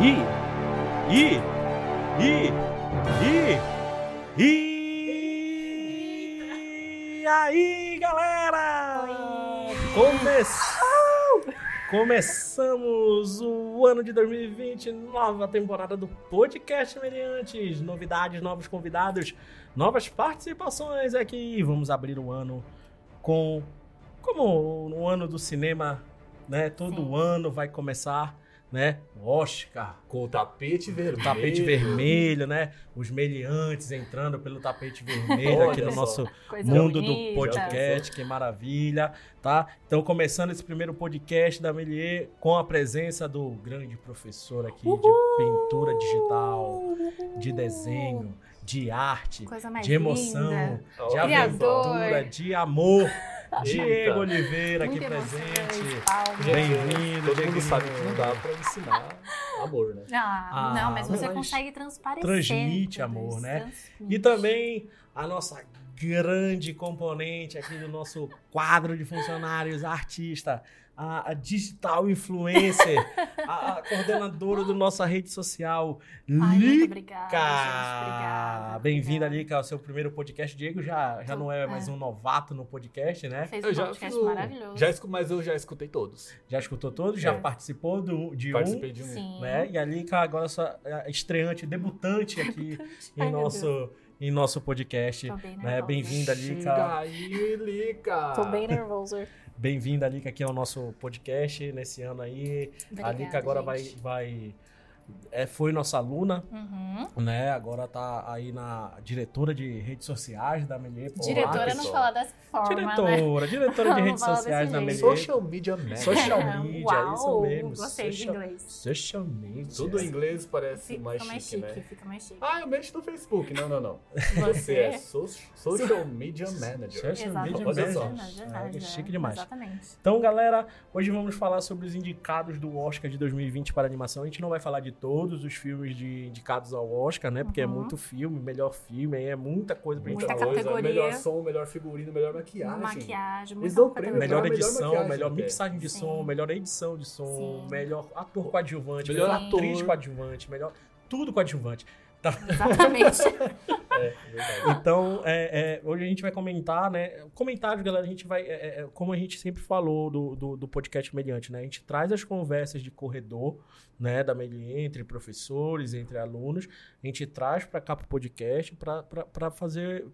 E, e, e, e, e aí, galera! Começou! Começamos o ano de 2020, nova temporada do Podcast Meliantes. Novidades, novos convidados, novas participações aqui. Vamos abrir o ano com. Como no ano do cinema, né? Todo Sim. ano vai começar, né? O Oscar, Com o tapete vermelho. o tapete vermelho, né? Os meliantes entrando pelo tapete vermelho Olha aqui no nosso Coisa mundo bonita. do podcast, que maravilha, tá? Então, começando esse primeiro podcast da Melier com a presença do grande professor aqui de pintura digital, de desenho, de arte, de emoção, linda. de Criador. aventura, de amor. Diego Oliveira aqui Muito presente. emocionante, palmas. Bem-vindo, Todo mundo sabe que não dá pra ensinar amor, né? Ah, Ah, não, mas você mas consegue transparecer. transmite amor, né? transmite. E também a nossa grande componente aqui do nosso quadro de funcionários, artista, a, a digital influencer, a, a coordenadora da nossa rede social, Ai, muito Lica. obrigada. Bem-vinda. Lica, ao seu primeiro podcast. Diego já, já não é mais É. um novato no podcast, né? Fez Eu um já podcast fiz maravilhoso. Já escu... Mas eu já escutei todos. Já escutou todos, já É. participou do, de Participei de um. Sim. um, né? E a Lica agora é estreante, debutante aqui em Ai, nosso, em nosso podcast. Bem Né? Bem-vinda, Lica. Chega aí, Lica! Tô bem nervoso. Bem-vinda, Lica, aqui ao nosso podcast nesse ano aí. a Obrigada, Lica agora vai, vai é, foi nossa aluna, Uhum. né? Agora tá aí na diretora de redes sociais da Melier. Pô, Diretora não fala dessa forma, né? Diretora, diretora de redes sociais da. Melier. Social Media Manager. Social media, Uau, isso mesmo. Gostei de Social- inglês. Social media. Tudo em inglês parece Fica mais mais chique, chique, né? fica mais chique. Ah, eu mexo no Facebook. Não, não, não. Você é so- Social Media Manager. Social media Olha só. manager. Verdade, É, chique demais. Exatamente. Então, galera, hoje vamos falar sobre os indicados do Oscar de 2020 para animação. A gente não vai falar de todos os filmes de indicados ao Oscar, né? Porque é Uhum. muito filme, melhor filme, aí é muita coisa pra gente Muita falar. coisa, categoria. Melhor som, melhor figurino, melhor maquiagem. Maquiagem, Eles dão prêmio. Melhor melhor edição, melhor até. mixagem de Sim. som, melhor edição de som, Sim. melhor ator coadjuvante, Melhor melhor atriz coadjuvante, melhor tudo coadjuvante. Exatamente. É, verdade. Então, é, é, hoje a gente vai comentar, né? Comentários, galera, a gente vai. é, é, como a gente sempre falou do, do, do podcast Mediante, né? A gente traz as conversas de corredor, né? Da Melier, entre professores, entre alunos. A gente traz para cá pro podcast para fazer.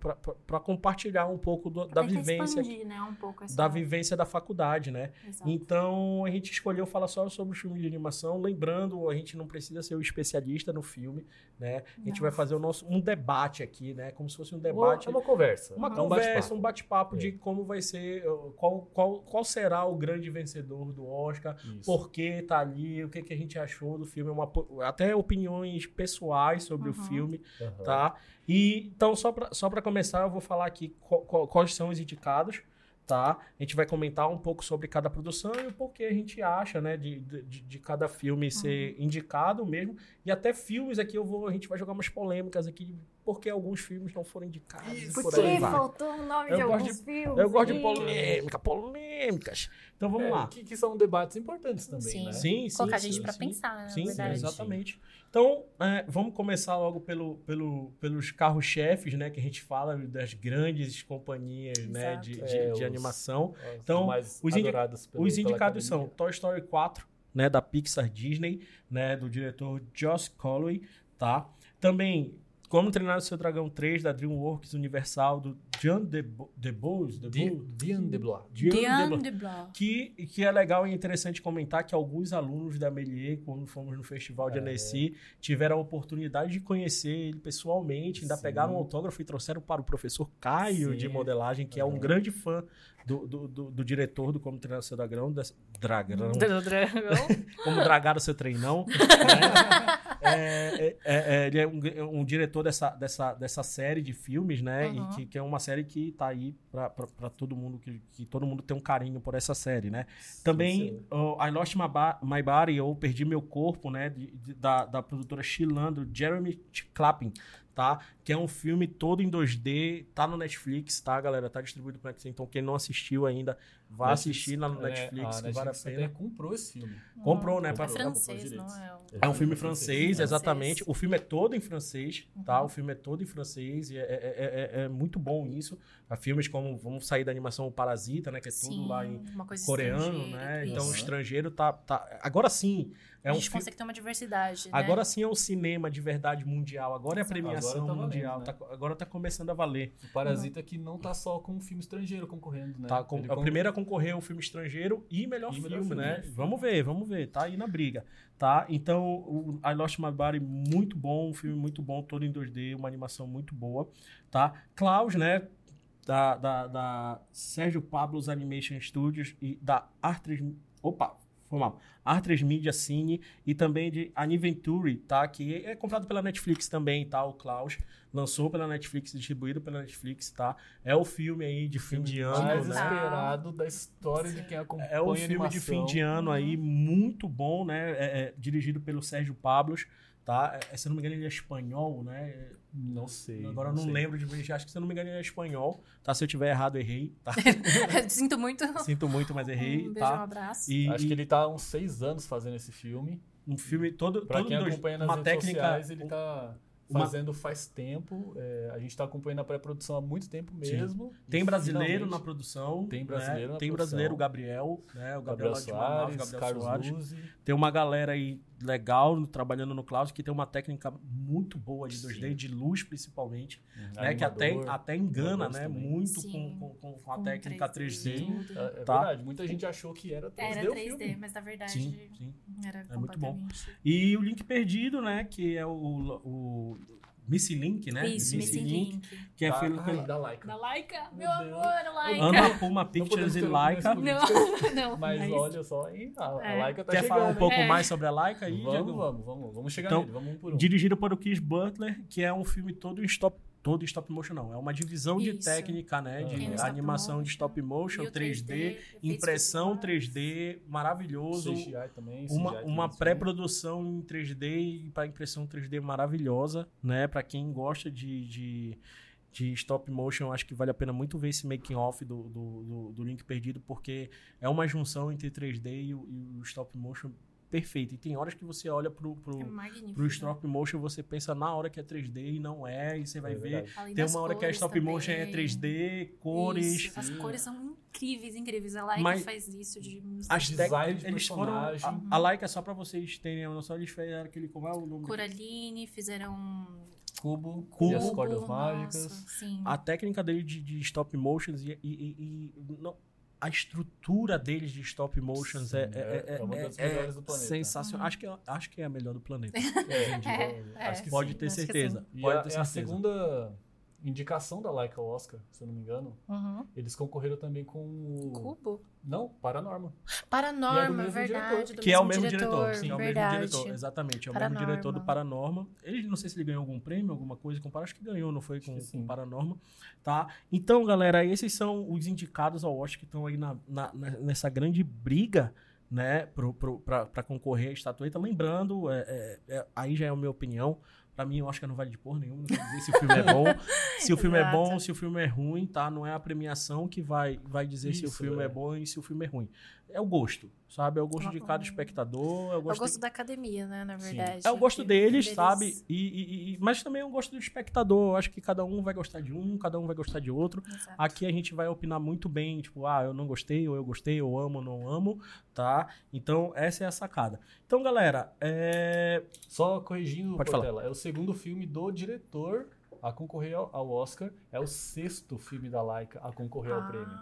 para compartilhar um pouco do- da vivência. expandir, né, um pouco essa... Da vivência da faculdade, né? Exato. Então a gente escolheu falar só sobre os filmes de animação, lembrando, a gente não precisa ser o especialista no filme, né? A gente Não. vai fazer o nosso um debate aqui, né? Como se fosse um Uma, debate, é uma conversa. uma É um conversa, bate-papo. um bate-papo É. de como vai ser, uh, qual, qual, qual será o grande vencedor do Oscar, Isso. por que tá ali, o que, que a gente achou do filme, uma, po- até opiniões pessoais sobre o Uhum. filme, Aham. tá? E então, só para só pra começar, eu vou falar aqui qual- qual- quais são os indicados, tá? A gente vai comentar um pouco sobre cada produção e o porquê a gente acha, né, de, de, de cada filme ser indicado mesmo. E até filmes aqui eu vou, a gente vai jogar umas polêmicas aqui, porque alguns filmes não foram indicados. Isso. por Porque aí vai. faltou o nome Eu de alguns filmes. Eu gosto de polêmica, polêmicas. Então vamos É, lá. Que, que são debates importantes também, Sim. né? Sim, sim. Colocar a sim, gente pra sim. pensar, né, Sim, verdade. exatamente. Então, é, vamos começar logo pelo, pelo, pelos carros-chefes, né? Que a gente fala das grandes companhias né, de, de, É, de os- animação. Os Então, mais os indi- pelo- Os indicados são. Toy Story 4, né? Da Pixar Disney, né? Do diretor Josh Calloway, tá? Também Como Treinar o Seu Dragão 3, da DreamWorks Universal, do Jean Debo- Debose, Di- Debose, Diane de Blois. Jean Diane Debose. de Blanc. Que, que é legal e interessante comentar que alguns alunos da Melier, quando fomos no Festival de É. Annecy, tiveram a oportunidade de conhecer ele pessoalmente, ainda Sim. pegaram um autógrafo e trouxeram para o professor Caio Sim. de modelagem, que é um grande fã do, do, do- do diretor do Como Treinar o Seu Dragão, das- Dragão, Do dragão. Como Dragar o Seu Treinão. né? É, é, é, ele é um, um diretor dessa, dessa, dessa série de filmes, né? Uhum. E que, que é uma série que tá aí pra, pra, pra todo mundo, que, que todo mundo tem um carinho por essa série, né? Também Sim, o I Lost My, Ba- My Body, ou Perdi Meu Corpo, né? de- de- da, da produtora chilando Jeremy Clapping, tá? Que é um filme todo em 2D, tá no Netflix, tá, galera? Tá distribuído pro Netflix, então quem não assistiu ainda, Vá assistir na É, Netflix, a que vale a Netflix pena. comprou esse filme. Comprou, né? É pra- francês, não é? o- É um filme francês, exatamente. O filme é todo em francês, tá? Uhum. O filme é todo em francês e é, é- é- é muito bom isso. Há filmes como, vamos sair da animação Parasita, né? Que é tudo Sim, lá em coreano, né? Então o Uhum. estrangeiro tá, tá... Agora sim, é a um gente filme... consegue ter uma diversidade, né? Agora sim é um cinema de verdade mundial. Agora é a premiação Agora tá valendo, mundial. né? tá- agora tá começando a valer. O Parasita que não tá só com um filme estrangeiro concorrendo, né? Tá, com, Ele a con- primeira a concorrer o filme estrangeiro e melhor E filme, filme, né? Vamos ver, vamos ver. Tá aí na briga, tá? Então, o I Lost My Body, muito bom, um filme muito bom, todo em 2D, uma animação muito boa, tá? Klaus, né? Da, da, da Sérgio Pablos Animation Studios e da R3... Opa, foi mal. R3 Media Cine e também de Aniventure, tá? Que é comprado pela Netflix também, tá? O Klaus lançou pela Netflix, distribuído pela Netflix, tá? É o filme aí de fim de ano, mais né? esperado da história de quem acompanha É o filme de fim de ano aí, muito bom, né? É, é, dirigido pelo Sérgio Pablos, tá? É, se eu não me engano, ele é espanhol, né? Não sei. Agora eu não sei. lembro de acho que se eu não me engano, ele é espanhol, tá? Se eu tiver errado, errei, tá? Sinto muito. Sinto muito, mas errei, um beijo, um tá? abraço. E, Acho e que ele tá há uns seis anos fazendo esse filme. um filme todo, Pra todo quem dois- acompanha nas uma redes técnica, sociais, ele tá uma- fazendo faz tempo. É, a gente tá acompanhando a pré-produção há muito tempo Sim. mesmo. Tem brasileiro na produção. Tem né? brasileiro na Tem produção. brasileiro, o Gabriel, né? O Gabriel, Gabriel Soares, Gabriel Carlos Soares. Luzzi. Tem uma galera aí legal trabalhando no cloud que tem uma técnica muito boa de 2D, Sim. de luz principalmente, um né? Que até, até engana, né? também. Muito Sim. com, com, com a Com técnica 3D. tudo. É, é Tá. verdade, muita gente achou que era 3D Era o 3D, filme. mas na verdade Sim, sim. era É muito bom. E o Link Perdido, né? Que é o, o Missy Link, né? Isso, Missy Link. Que é Tá, feito ai, da Laika. Da Laika, Meu meu amor, Laika. Ana Puma Pictures e Laika. Não, não. Mas olha só, hein? A, a É. Laika tá Quer chegando. falar um pouco É. mais sobre a Laika aí, Vamos, Diego? vamos, vamos. Vamos chegar Então, nele, vamos um por um. Dirigido por o Chris Butler, que é um filme todo em stop todo em stop motion não, é uma divisão de Isso. técnica, né, de stop animação de stop motion, e o 3D, 3D, efeitos impressão visuais. 3D, maravilhoso, CGI também, uma, CGI uma também, pré-produção em 3D e para impressão 3D maravilhosa, né, para quem gosta de, de de stop motion, acho que vale a pena muito ver esse making off do, do, do, do Link Perdido, porque é uma junção entre 3D e o, e o stop motion perfeito. E tem horas que você olha pro, pro, É pro stop motion, você pensa na hora que é 3D e não é, e você vai É ver. Além Tem uma hora que é cores stop motion é também. 3D, cores. Isso, As Sim. cores são incríveis, incríveis. A Laika Mas- faz isso de As Design técnicas, de eles foram. A, a Laika, só pra vocês terem uma noção, eles fizeram aquele. Como é o nome? Coraline, fizeram Cubo, Cubo. e as cordas mágicas. nossa, sim. A técnica dele de, de stop motions e, e- e- e não, a estrutura deles de stop motions Sim, é, é- é, é uma das é- melhores do planeta. sensacional. Acho que, é- acho que é a melhor do planeta. É, Gente, É, é. acho que Pode ter acho certeza. E Pode a, ter é a certeza. segunda indicação da Laika ao Oscar, se eu não me engano. Uhum. Eles concorreram também com o... Cubo. Não, Paranorma. Paranorma, mesmo verdade. diretor. Que é o mesmo mesmo diretor. Sim, é o verdade. mesmo diretor. Exatamente. É o Paranorma. mesmo diretor do Paranorma. Ele não sei se ele ganhou algum prêmio, alguma coisa com. Acho que ganhou, não foi? Com, com. Paranorma. Tá? Então, galera, esses são os indicados ao Oscar que estão aí na, na- nessa grande briga. Né, pra concorrer à estatueta. Lembrando, é, é, é, aí já é a minha opinião. Pra mim, eu acho que não vale de porra nenhuma. Não quer dizer se o filme é bom. se o filme é bom, se o filme é ruim, tá? Não é a premiação que vai, vai dizer se o Isso, filme é. é. bom e se o filme é ruim. É o gosto, sabe? É o gosto de cada Uhum. espectador. É o gosto, gosto da academia, né, na Sim. verdade. é o gosto Que- deles, deles- sabe? E, e- e- mas também é o gosto do espectador. Eu acho que cada um vai gostar de um, cada um vai gostar de outro. Exato. Aqui a gente vai opinar muito bem, tipo, ah, eu não gostei, ou eu gostei, ou amo, ou não amo, tá? Então, essa é a sacada. Então, galera, é... Só corrigindo, Pode Portela, é o segundo filme do diretor a concorrer ao, ao Oscar. É o sexto filme da Laika a concorrer ao prêmio.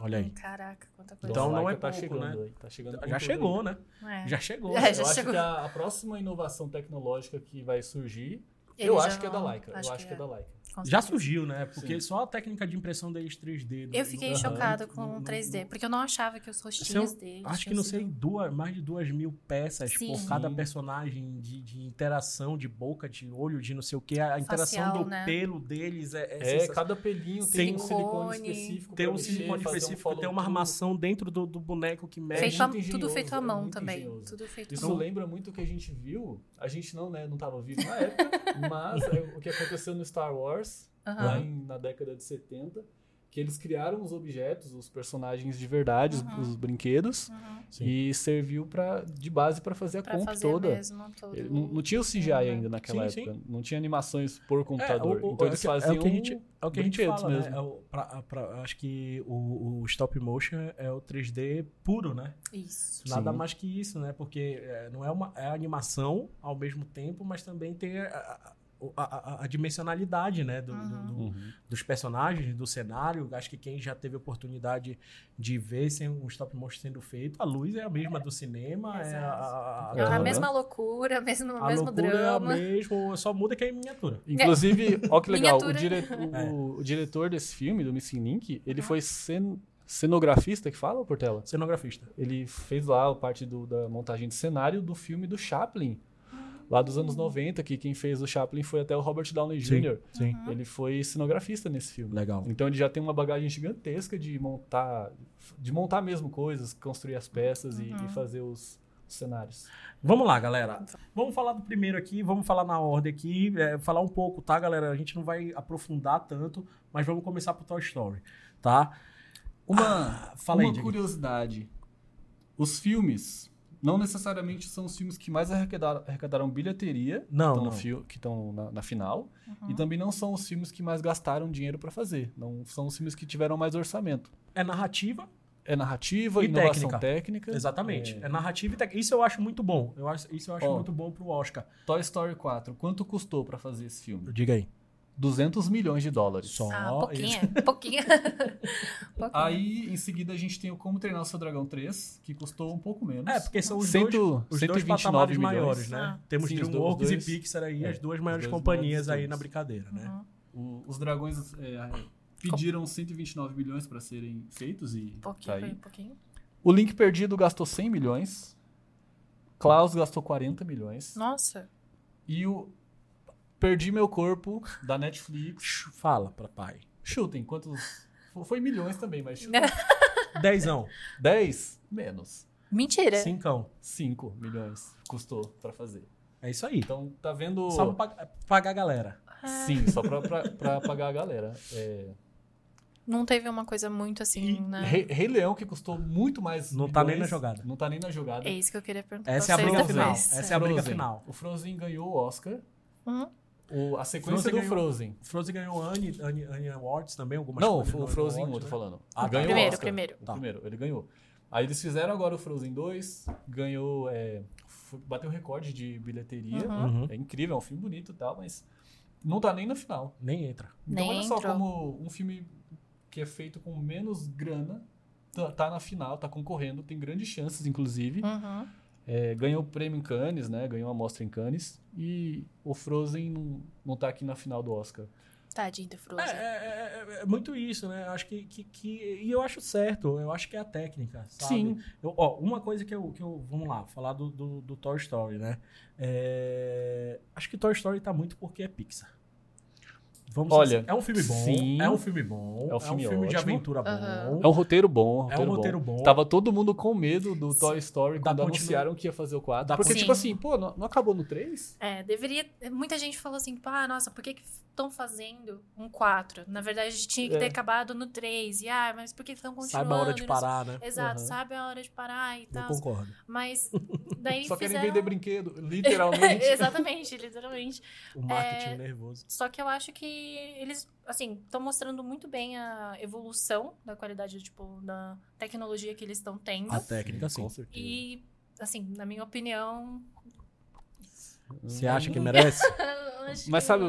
Olha aí. Caraca, quanta coisa. Então não é tá pouco, chegando né? aí, tá chegando já chegou, né? É. Já chegou. É, Eu já acho chegou. que a, a próxima inovação tecnológica que vai surgir, Ele eu acho que é da não- Laika. Eu acho que é da Laika. Já surgiu, né? Porque Sim. só a técnica de impressão deles 3D. Eu fiquei Aham. chocada no- com no- o 3D, no- porque eu não achava que os rostinhos deles. Acho que não sei, duas, mais de duas mil peças Sim. por cada personagem de, de interação, de boca, de olho, de não sei o que. A interação Facial, do né? pelo deles é, é, É, cada pelinho Tem tem, um silicone específico. Tem um mexer, silicone fazer um específico, tem uma armação dentro do, do boneco que mexe. Feito a- tudo engenhoso, feito à é mão também. engenhoso. Tudo feito Isso à mão. lembra muito o que a gente viu. A gente não, né, não tava vivo na época, mas é o que aconteceu no Star Wars, Aham. lá em- na década de 70, que eles criaram os objetos, os personagens de verdade, os- Uhum. os, brinquedos, Uhum. Sim. e serviu pra, de base para fazer a Pra comp fazer toda. mesmo todo Ele- não, não tinha o CGI Uhum. ainda naquela Sim, época. Não tinha animações por computador. É, o- o- então é eles faziam é o que a gente, é o que a gente fala, né? mesmo. É o- pra- pra- acho que o, o stop motion é o 3D puro, né? Isso. Nada Sim. mais que isso, né? Porque é, não é uma é animação ao mesmo tempo, mas também tem a, a- a- a- a dimensionalidade, né? Do, do- Uhum. do- Uhum. dos personagens, do cenário. Acho que quem já teve a oportunidade de ver sem um stop motion sendo feito, a luz é a mesma do cinema, é a, a, É a mesma loucura, mesmo, a mesmo loucura drama. é a mesma, só muda que é em miniatura. Inclusive, ó que legal, o, dire- É. o- o diretor desse filme, do Missing Link, ele Uhum. foi cen- cenografista, que fala, Portela? Cenografista. Ele fez lá a parte do- da montagem de cenário do filme do Chaplin, lá dos anos 90, que quem fez o Chaplin foi até o Robert Downey Jr. Sim. Ele foi cenografista nesse filme. Legal. Então ele já tem uma bagagem gigantesca de montar, de montar mesmo coisas, construir as peças e- Uhum. e, fazer os, os cenários. Vamos lá, galera. Vamos falar do primeiro aqui, vamos falar na ordem aqui, é, falar um pouco, tá, galera? A gente não vai aprofundar tanto, mas vamos começar pro Toy Story, tá? Uma, fala aí, uma Diego. curiosidade. Os filmes não necessariamente são os filmes que mais arrecadaram, arrecadaram bilheteria, Não, que estão, não. fio- que estão na, na final, Uhum. e também não são os filmes que mais gastaram dinheiro para fazer. Não são os filmes que tiveram mais orçamento. É narrativa, É narrativa, E inovação técnica. técnica. exatamente. É. É, narrativa e técnica. Isso eu acho muito bom. Eu acho, isso eu acho Ó. muito bom pro Oscar. Toy Story 4, quanto custou para fazer esse filme? Diga aí. 200 milhões de dólares. Só. Ah, pouquinho, pouquinho. pouquinho. Aí, em seguida, a gente tem o Como Treinar o Seu Dragão 3, que custou um pouco menos. É, porque são os Cento- dois, os dois 129 patamares milhões. maiores, né? Ah. Temos Sim, DreamWorks dois- e Pixar aí, é, as duas maiores dois companhias maiores aí na brincadeira, né? Uhum. O- os dragões é, pediram 129 milhões para serem feitos e Pouquinho, tá aí. pouquinho. O Link Perdido gastou 100 milhões. Klaus gastou 40 milhões. Nossa. E o Perdi Meu Corpo, da Netflix. Fala pra pai. Chutem, quantos... Foi milhões também, mas chutem. Dezão. 10? Menos. Mentira. Cincão. 5 milhões custou para fazer. É isso aí. Então, tá vendo... Só pra pag- pagar a galera. Sim, só pra, pra, pra pagar a galera. É, Não teve uma coisa muito assim, E né? Rei, Rei Leão, que custou muito mais. Não tá nem na jogada. Não tá nem na jogada. É isso que eu queria perguntar Essa é a pra briga final. Essa é a briga Frozen. final. O Frozen ganhou o Oscar. Uhum. O, a sequência Frozen do ganhou- Frozen. Frozen ganhou Annie, Annie, Annie Awards também, algumas Não, coisas o Frozen Awards, 1, eu tô né? falando. Ah, tá. ganhou Primeiro, Oscar. primeiro. O Tá. primeiro, ele ganhou. Aí eles fizeram agora o Frozen 2, ganhou. é, bateu recorde de bilheteria. Uhum. Uhum. É incrível, é um filme bonito e tal, mas não tá nem na final. Nem entra. Então Nem olha só entrou. como um filme que é feito com menos grana tá, tá na final, tá concorrendo, tem grandes chances, inclusive. Uhum. É, ganhou o prêmio em Cannes, né? Ganhou a mostra em Cannes. E o Frozen não, não tá aqui na final do Oscar. Tadinho do É, Frozen. é- é- é- é muito isso, né? Acho que, que, que- E eu acho certo, eu acho que é a técnica, sabe? Sim. Eu- ó, uma coisa que eu, que eu. Vamos lá, falar do, do, do Toy Story, né? É, acho que Toy Story tá muito porque é Pixar. Vamos Olha, ser- é um filme bom. sim. É um filme bom. É um filme de ótimo. aventura bom. Aham. É um roteiro bom. É um roteiro bom. Tava todo mundo com medo do Toy Story Da quando continu- anunciaram que ia fazer o 4. da Porque, continu- tipo assim, pô, não, não acabou no 3? É, deveria. Muita gente falou assim, ah, nossa, por que estão fazendo um 4? Na verdade, tinha que ter É. acabado no 3. E, ah, mas por que estão continuando? Saiba a hora de parar, né? Exato, Aham. sabe a hora de parar e Eu tal. concordo. Mas daí Só querem fizeram... vender brinquedo, literalmente. Exatamente, literalmente. O marketing É, nervoso. Só que eu acho que eles, assim, estão mostrando muito bem a evolução da qualidade, tipo, da tecnologia que eles estão tendo. A técnica, sim. Com certeza. E, assim, na minha opinião. Você acha que merece? Mas que sabe,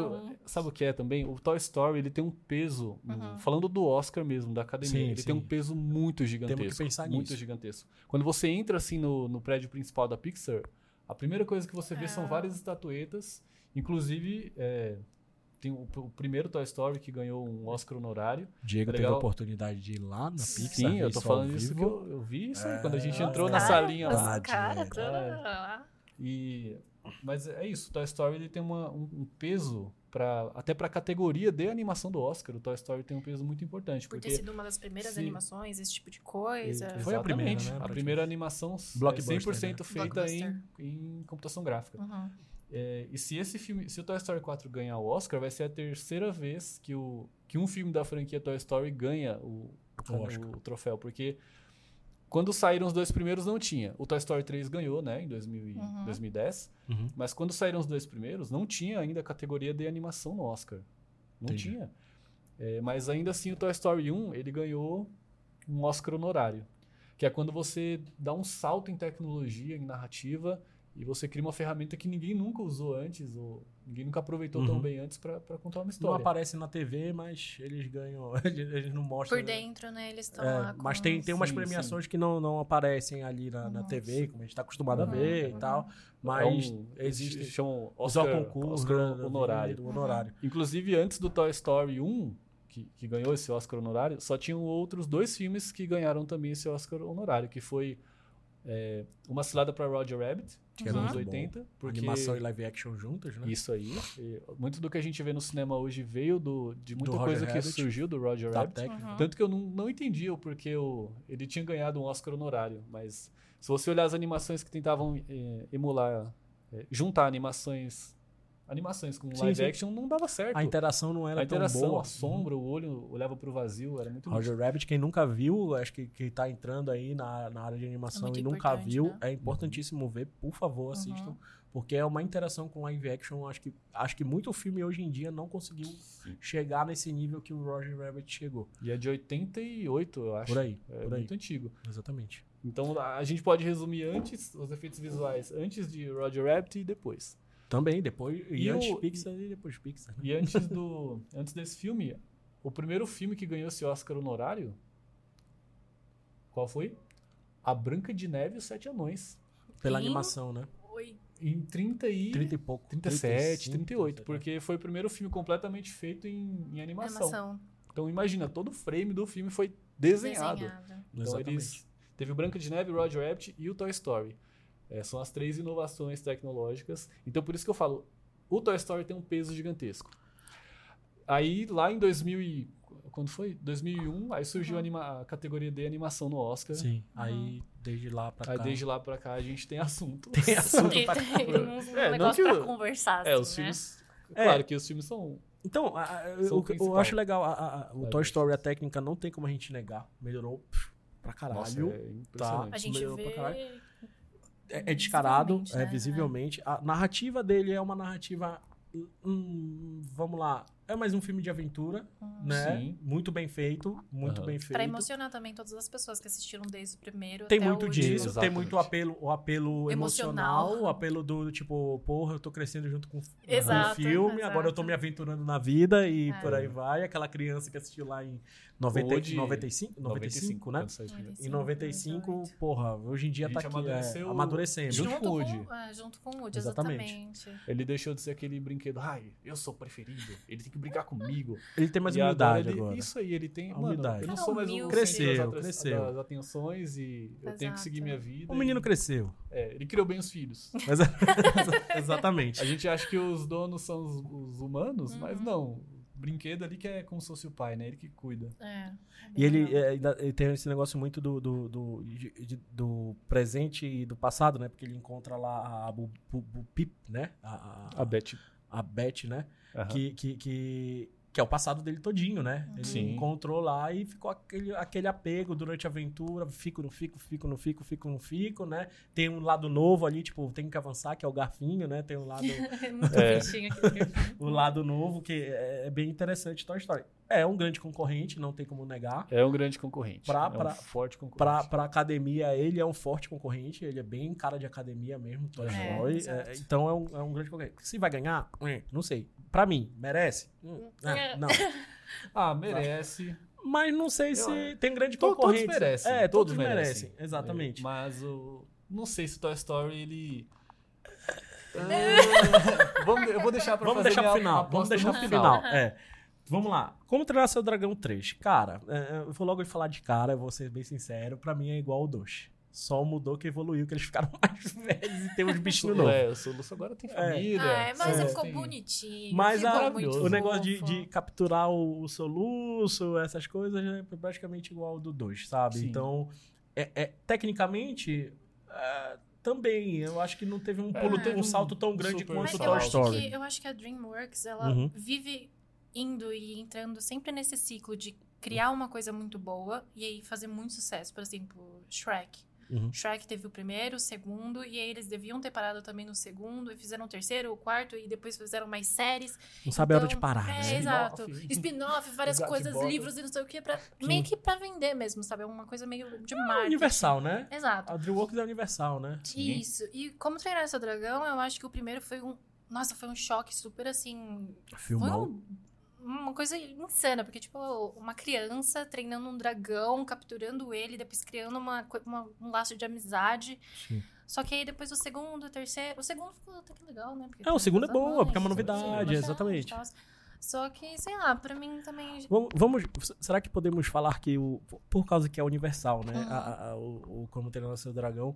sabe o que é também? O Toy Story, ele tem um peso, Uhum. falando do Oscar mesmo, da academia, Sim, ele sim. tem um peso muito gigantesco. Temos que pensar muito nisso. gigantesco. Quando você entra assim no, no prédio principal da Pixar, a primeira coisa que você vê são Ah. várias estatuetas, inclusive é, tem o, o primeiro Toy Story que ganhou um Oscar honorário. Diego teve a Legal. oportunidade de ir lá na Pixar. Sim, eu tô falando isso que eu, eu vi isso aí É, quando a gente entrou na cara- salinha os lá. Diego. tudo É. lá. E, mas é isso, Toy Story ele tem uma- um, um peso para até para a categoria de animação do Oscar. O Toy Story tem um peso muito importante Por ter porque sido uma das primeiras se- animações, esse tipo de coisa. Foi a primeira, né, A primeira animação é Blockbuster, 100% né? feita em, em computação gráfica. Uhum. É, e se esse filme, se o Toy Story 4 ganhar o Oscar, vai ser a terceira vez que o que um filme da franquia Toy Story ganha o, o, O troféu, porque quando saíram os dois primeiros não tinha. O Toy Story 3 ganhou, né, em 2000 e- Uhum. 2010, Uhum. mas quando saíram os dois primeiros não tinha ainda a categoria de animação no Oscar. Não Entendi. tinha. É, mas ainda assim o Toy Story 1, ele ganhou um Oscar honorário, que é quando você dá um salto em tecnologia, em narrativa, e você cria uma ferramenta que ninguém nunca usou antes, ou ninguém nunca aproveitou tão Uhum. bem antes para contar uma Não história. aparece na TV, mas eles ganham. Eles, eles não mostram. Por dentro, né? Eles estão É, lá com mas tem, tem umas Sim, premiações que não, não aparecem ali na, na. TV, como a gente está acostumado a Uhum. ver e Uhum. tal. É Mas um, existe. eles chamam Os Oscar, concurso Oscar da honorário. honorário. Inclusive, antes do Toy Story 1, que, que ganhou esse Oscar honorário, só tinham outros dois filmes que ganharam também esse Oscar honorário, que foi é, Uma Cilada para Roger Rabbit, Que dos é anos muito bom. 80. Porque Animação e live action juntas, né? Isso aí. e muito do que a gente vê no cinema hoje veio do, de muita Roger coisa que Rabbit. surgiu do Roger Rabbit. Uhum. Tanto que eu não, não entendia o porquê o, ele tinha ganhado um Oscar honorário. Mas se você olhar as animações que tentavam eh, emular, eh, juntar animações animações com Sim, live sim. action, não dava certo. A interação não era A interação, tão boa. a sombra, o olho olhava pro vazio, era muito Roger Rabbit, quem nunca viu, acho que quem tá entrando aí na, na área de animação muito e nunca viu, né? é importantíssimo ver, por favor, assistam. Uhum. Porque é uma interação com live action, acho que, acho que muito filme hoje em dia não conseguiu chegar nesse nível que o Roger Rabbit chegou. E é de 88, eu acho. Por aí, É por aí. muito antigo. Exatamente. Então a a gente pode resumir antes os efeitos visuais antes de Roger Rabbit e depois. Também, depois, e, E antes o- Pixar e depois Pixar. né? E antes do antes desse filme, o primeiro filme que ganhou esse Oscar honorário, qual foi? A Branca de Neve e os Sete Anões. Pela Sim. animação, né? Oi. Em 30 e 30 e pouco. 37, 35, 38, 37. porque foi o primeiro filme completamente feito em, em animação. Animação. Então imagina, todo o frame do filme foi desenhado. Desenhada. Então Exatamente. eles teve o Branca de Neve, o Roger Rabbit e o Toy Story. É, são as três inovações tecnológicas. Então por isso que eu falo, o Toy Story tem um peso gigantesco. Aí lá em 2000 e quando foi? 2001, aí surgiu a, anima- a categoria de animação no Oscar. Sim, aí desde lá pra Aí cá. desde lá pra cá a gente tem assunto. Tem assunto pra tem um É, não negócio que pra conversar, É, assim, os né? filmes. É. Claro que os filmes são. Então, a- a- São eu, o eu acho legal, a- a- a- o Toy Story, a técnica não tem como a gente negar. Melhorou pra caralho. Nossa, é impressionante. A gente melhorou pra vê... caralho. É, é descarado, visivelmente, é né? visivelmente. A narrativa dele é uma narrativa. hum, vamos lá. É mais um filme de aventura, né? Sim. Muito bem feito, muito Aham. bem feito. Pra emocionar também todas as pessoas que assistiram desde o primeiro Tem até muito disso, tem muito apelo, o apelo emocional, Emocional. o apelo do tipo, porra, eu tô crescendo junto com, com o Exato, filme, agora eu tô exato. me aventurando na vida e É. por aí vai. Aquela criança que assistiu lá em 90, Hoje- 95, 95, né? quando saiu o filme. Em 95, 98. porra, hoje em dia A tá aqui, é, amadureceu amadurecendo. junto Junto com o Woody. é, junto com o Woody, Exatamente. exatamente. Ele deixou de ser aquele brinquedo, ai, eu sou preferido, ele tem que brincar comigo. Ele tem mais E humildade ele- agora. Isso aí, ele tem. Mano, humildade. eu não sou mais centro Cresceu, das, cresceu. das atenções e eu tenho que Exato. seguir minha vida. O menino e- cresceu. É, ele criou bem os filhos. Mas- Exatamente. A gente acha que os donos são os, os humanos, Uhum. mas não. O brinquedo ali que é como se fosse o pai, né? Ele que cuida. É, é E ele, é, ainda- ele tem esse negócio muito do, do, do, de- do presente e do passado, né? Porque ele encontra lá a Pip, né? A, a, A Beth. A Beth, né? Aham. Que, que, que, que é o passado dele todinho, né? Ele Sim. encontrou lá e ficou aquele, aquele apego durante a aventura. Fico, não fico, fico, não fico, fico, não fico, né? Tem um lado novo ali, tipo, tem que avançar, que é o garfinho, né? Tem um lado... Muito É. bichinho perfil. o lado novo, que é, é bem interessante Toy Story. É um grande concorrente, não tem como negar. É um grande concorrente. Pra- é pra- um forte concorrente. Pra academia, ele é um forte concorrente, ele é bem cara de academia mesmo, Toy É, Story. É, então é um, é um grande concorrente. Se vai ganhar, não sei. Pra mim, merece? Hum, ah, É. não. Ah, merece. Mas não sei se Eu- tem grande To- concorrente. todos merecem, É, todos, todos merecem. merecem. Exatamente. É, mas o. Não sei se o Toy Story ele. Ah, vamos, eu vou deixar pra Vamos fazer deixar pro final. Vamos deixar pro final. É. Vamos lá. Como treinar seu dragão 3? Cara, é, eu vou logo falar de cara, eu vou ser bem sincero. Pra mim é igual o 2. Só mudou que evoluiu, que eles ficaram mais velhos e tem uns bichinhos novos. É, o Soluço agora tem família. Ah, é, mas É. ficou tem- bonitinho. Mas ficou a- muito o negócio de, de capturar o, o soluço, essas coisas, é praticamente igual ao do 2, sabe? Sim. Então, é, é- tecnicamente, é, também, eu acho que não teve um É, pulo, teve um um salto tão grande quanto o Toy acho, Story. que, eu acho que a DreamWorks, ela Uhum. vive indo e entrando sempre nesse ciclo de criar uma coisa muito boa e aí fazer muito sucesso. Por exemplo, Shrek. Uhum. Shrek teve o primeiro, o segundo, e aí eles deviam ter parado também no segundo, e fizeram o terceiro, o quarto, e depois fizeram mais séries. Não sabe a hora de Então, parar, É, né? exato. Spin-off. Spin-off, várias coisas, livros e não sei o que, pra, meio que pra vender mesmo, sabe? É uma coisa meio de marketing. Universal, né? Exato. A DreamWorks é universal, né? Sim. Isso. E como treinar seu dragão, eu acho que o primeiro foi um. Nossa, foi um choque super assim. Foi Filmão. um- uma coisa insana, porque, tipo, uma criança treinando um dragão, capturando ele, depois criando uma, uma- um laço de amizade. Sim. Só que aí depois o segundo, o terceiro. O segundo ficou até que legal, né? Porque É, o segundo é bom, mães, porque é uma quê, novidade, bastante exatamente. Só que, sei lá, pra mim também. Vamos, vamos- será que podemos falar que o por causa que é universal, né? Uhum. A- a- o, o como treinar seu dragão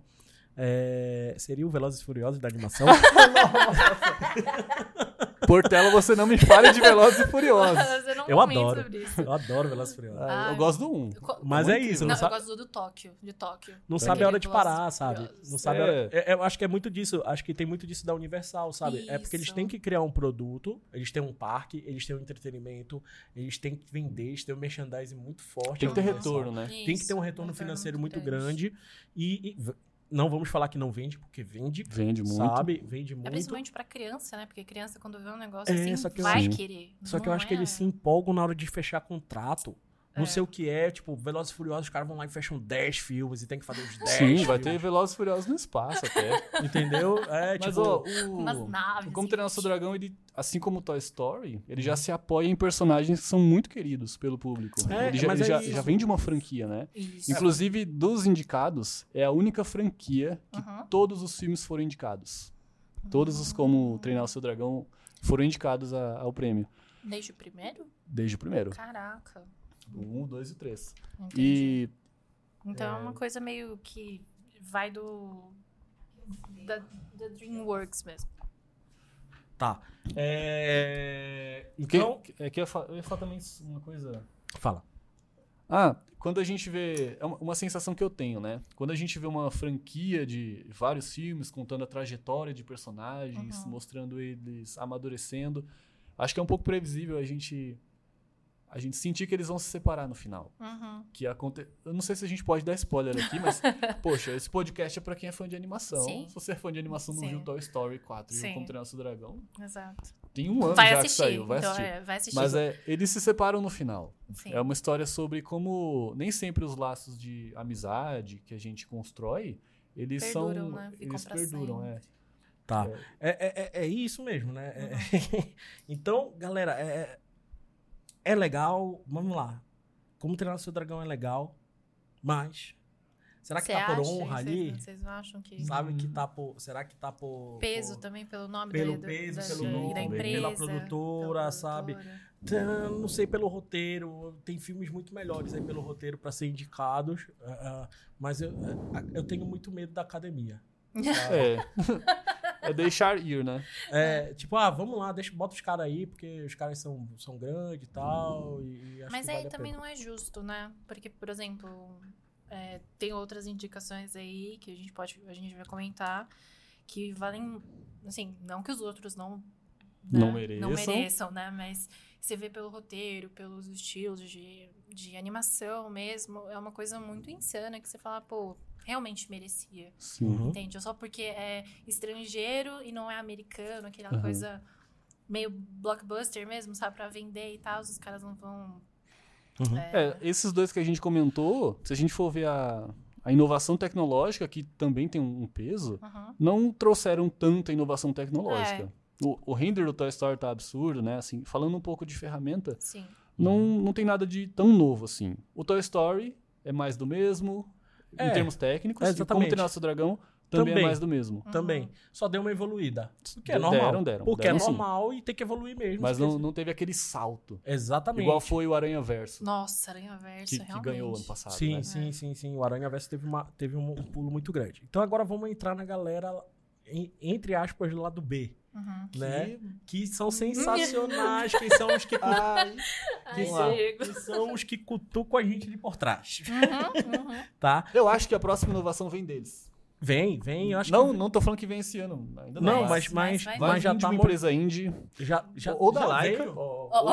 é, seria o Velozes e Furiosos da animação? Portela, você não me fale de Velozes e Furiosos. eu não Eu adoro. sobre isso. Eu adoro Velozes e Furiosos. Ah, eu gosto do 1. Co- Mas é isso, Não, não eu sabe, gosto do do Tóquio, de Tóquio. não Aquele sabe a hora de parar, sabe? Não sabe a É. hora- é, Eu acho que é muito disso. Acho que tem muito disso da Universal, sabe? É porque eles Isso. têm que criar um produto, eles têm um parque, eles têm um entretenimento, eles têm que vender, eles têm um merchandising muito forte. Tem que ter retorno, né? Tem que ter um Isso, retorno financeiro muito grande. grande. E, e não vamos falar que não vende, porque vende, Vende muito. sabe? Vende É muito. principalmente pra criança, né? Porque criança, quando vê um negócio É, assim, só que eu vai acho- querer. Só que eu acho que é- eles se empolgam na hora de fechar contrato. Não É. sei o que é, tipo, Velozes e Furiosos, os caras vão lá e fecham 10 filmes e tem que fazer os 10 Sim, vai ter filmes, Velozes e Furiosos no espaço até. Entendeu? É, Mas, tipo... ó, o... naves. o Como Treinar Seu Dragão, ele, assim como o Toy Story, ele já se apoia em personagens que são muito queridos pelo público. É, ele já, mas ele é já, já vem de uma franquia, né? Isso. Inclusive, dos indicados, é a única franquia que Uhum. todos os filmes foram indicados. Todos os Como Treinar o Seu Dragão foram indicados a- ao prêmio, Desde o primeiro? desde o primeiro. Caraca. O um, dois e três. Entendi. E Então é... É. uma coisa meio que vai do. Da, da Dreamworks mesmo. Tá. É... que, Então... é que eu ia fa- eu ia falar também uma coisa Fala. Ah, quando a gente vê. É uma, uma sensação que eu tenho, né? Quando a gente vê uma franquia de vários filmes contando a trajetória de personagens, Uhum. mostrando eles amadurecendo, acho que é um pouco previsível a gente. A gente sentir que eles vão se separar no final. Uhum. Que aconte... Eu não sei se a gente pode dar spoiler aqui, mas, poxa, esse podcast é pra quem é fã de animação. Sim. Se você é fã de animação, não Sim. viu Toy Story 4 e Sim. Como Treinar Seu Dragão, Exato. tem um ano Vai já assistir. que saiu, vai então, assistir. é, vai assistir. Mas é, eles se separam no final. Sim. É uma história sobre como nem sempre os laços de amizade que a gente constrói, eles Perduram, são. né? Eles perduram, é. Tá. É, é, é, é isso mesmo, né? É- então, galera, é, é legal. Vamos lá. Como treinar seu dragão é legal, mas. Será que Você tá por acha? honra ali? Vocês acham que. Sabe que tá por. Será que tá por. Peso por- também pelo nome pelo peso, da, pelo da- nome, da empresa, pela produtora, pela sabe? produtora. Não sei pelo roteiro. Tem filmes muito melhores aí pelo roteiro pra ser indicados. ah, ah, mas eu, ah, eu tenho muito medo da academia. É. é deixar ir, né? É, tipo, ah, vamos lá, deixa, bota os caras aí, porque os caras são, são grandes e tal. E, e acho Mas que aí vale também não é justo, né? Porque, por exemplo, é, tem outras indicações aí que a gente pode, a gente vai comentar que valem, assim, não que os outros não né, Não não mereçam. mereçam, né? Mas você vê pelo roteiro, pelos estilos de, de animação mesmo, é uma coisa muito insana que você fala, pô, realmente merecia. Sim. Uhum. Entende? Só porque é estrangeiro e não é americano, aquela Uhum. coisa meio blockbuster mesmo, sabe? Pra vender e tal, os caras não vão. Uhum. É, esses dois que a gente comentou, se a gente for ver a, a inovação tecnológica, que também tem um peso, Uhum. não trouxeram tanta inovação tecnológica. É. O, o render do Toy Story tá absurdo, né? Assim, falando um pouco de ferramenta, Sim. não, não tem nada de tão novo assim. O Toy Story é mais do mesmo, É, em termos técnicos, é, e como treinar seu dragão também, Também. é mais do mesmo. Também. Uhum. Só deu uma evoluída. Porque é Deram, normal. deram, porque deram é sim. normal e tem que evoluir mesmo. Mas não, não teve aquele salto. Exatamente. Igual foi o Aranha Verso, Nossa, Aranha Verso, que, que realmente. ganhou ano passado. Sim, né? sim, sim, sim. O Aranha Verso teve, uma, teve um, um pulo muito grande. Então agora vamos entrar na galera, em- entre aspas, do lado B. Uhum. Né? Que são sensacionais, que são os que, cu- Ai, lá. Diego. que são os que cutucam a gente de por trás. Uhum, uhum. Tá? Eu acho que a próxima inovação vem deles. Vem, vem, eu acho Não, que... não tô falando que vem esse ano. Ainda Não, não, mas, mas, mas, vai já tá... uma empresa indie. Já, já, ou da já Laika. veio. ou- ó, ou-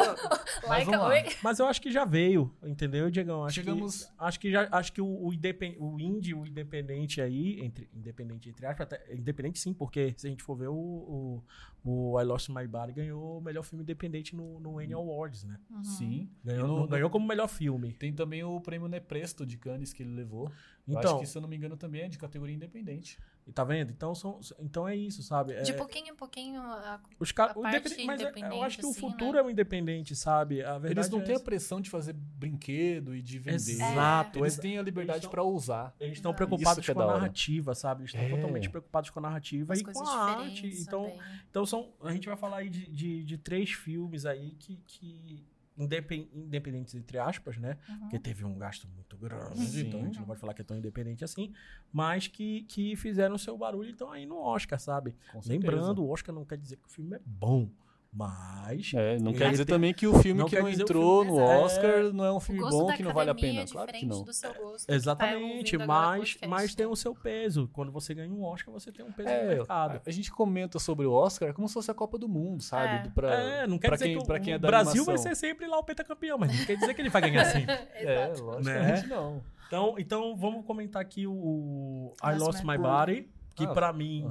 Laika, Mas oi? Mas eu acho que já veio, entendeu, Diegão? Acho Chegamos- Que, acho que já, acho que o, o, independ, o indie, o independente aí, entre, independente entre aspas, até, independente sim, porque se a gente for ver o, o, o I Lost My Body ganhou o melhor filme independente no, no Annie Awards, né? Uhum. Sim. Ganhou, no- ganhou como melhor filme. Tem também o prêmio Nepresto de Cannes que ele levou. Eu Então, acho que, se eu não me engano, também é de categoria independente. tá vendo? Então, são, então é isso, sabe? É, De pouquinho em pouquinho, a- os caras, a o parte independente, mas é- eu independente, acho que o assim, futuro né? é o independente, sabe? A verdade Eles não é têm a pressão de fazer brinquedo e de vender. Exato. Eles têm a liberdade Eles pra ousar. Eles estão preocupados é com a narrativa, sabe? Eles estão É. totalmente preocupados com a narrativa as e com a arte. Então, também. Então são, a gente vai falar aí de, de, de três filmes aí que, que independentes entre aspas, né? Uhum. Porque teve um gasto muito grande, Sim. então a gente não pode falar que é tão independente assim, mas que, que fizeram seu barulho e estão aí no Oscar, sabe? Lembrando, o Oscar não quer dizer que o filme é bom, mas É, não quer dizer tem- também que o filme não que não entrou filme- no É. Oscar não é um filme bom que não vale a academia pena. é Claro que diferente não. do seu gosto. tá exatamente, o mas, mas tem o seu peso. Quando você ganha um Oscar, você tem um peso no É, mercado. a, gente comenta sobre o Oscar como se fosse a Copa do Mundo, sabe? É. Do- Pra, É, não quer dizer quem, que o, quem é o Brasil vai animação. ser sempre lá o pentacampeão, mas não quer dizer que ele vai ganhar sempre. É, Exato. logicamente Né? não. Então, então vamos comentar aqui o, I Lost My Body, que Ah, pra mim.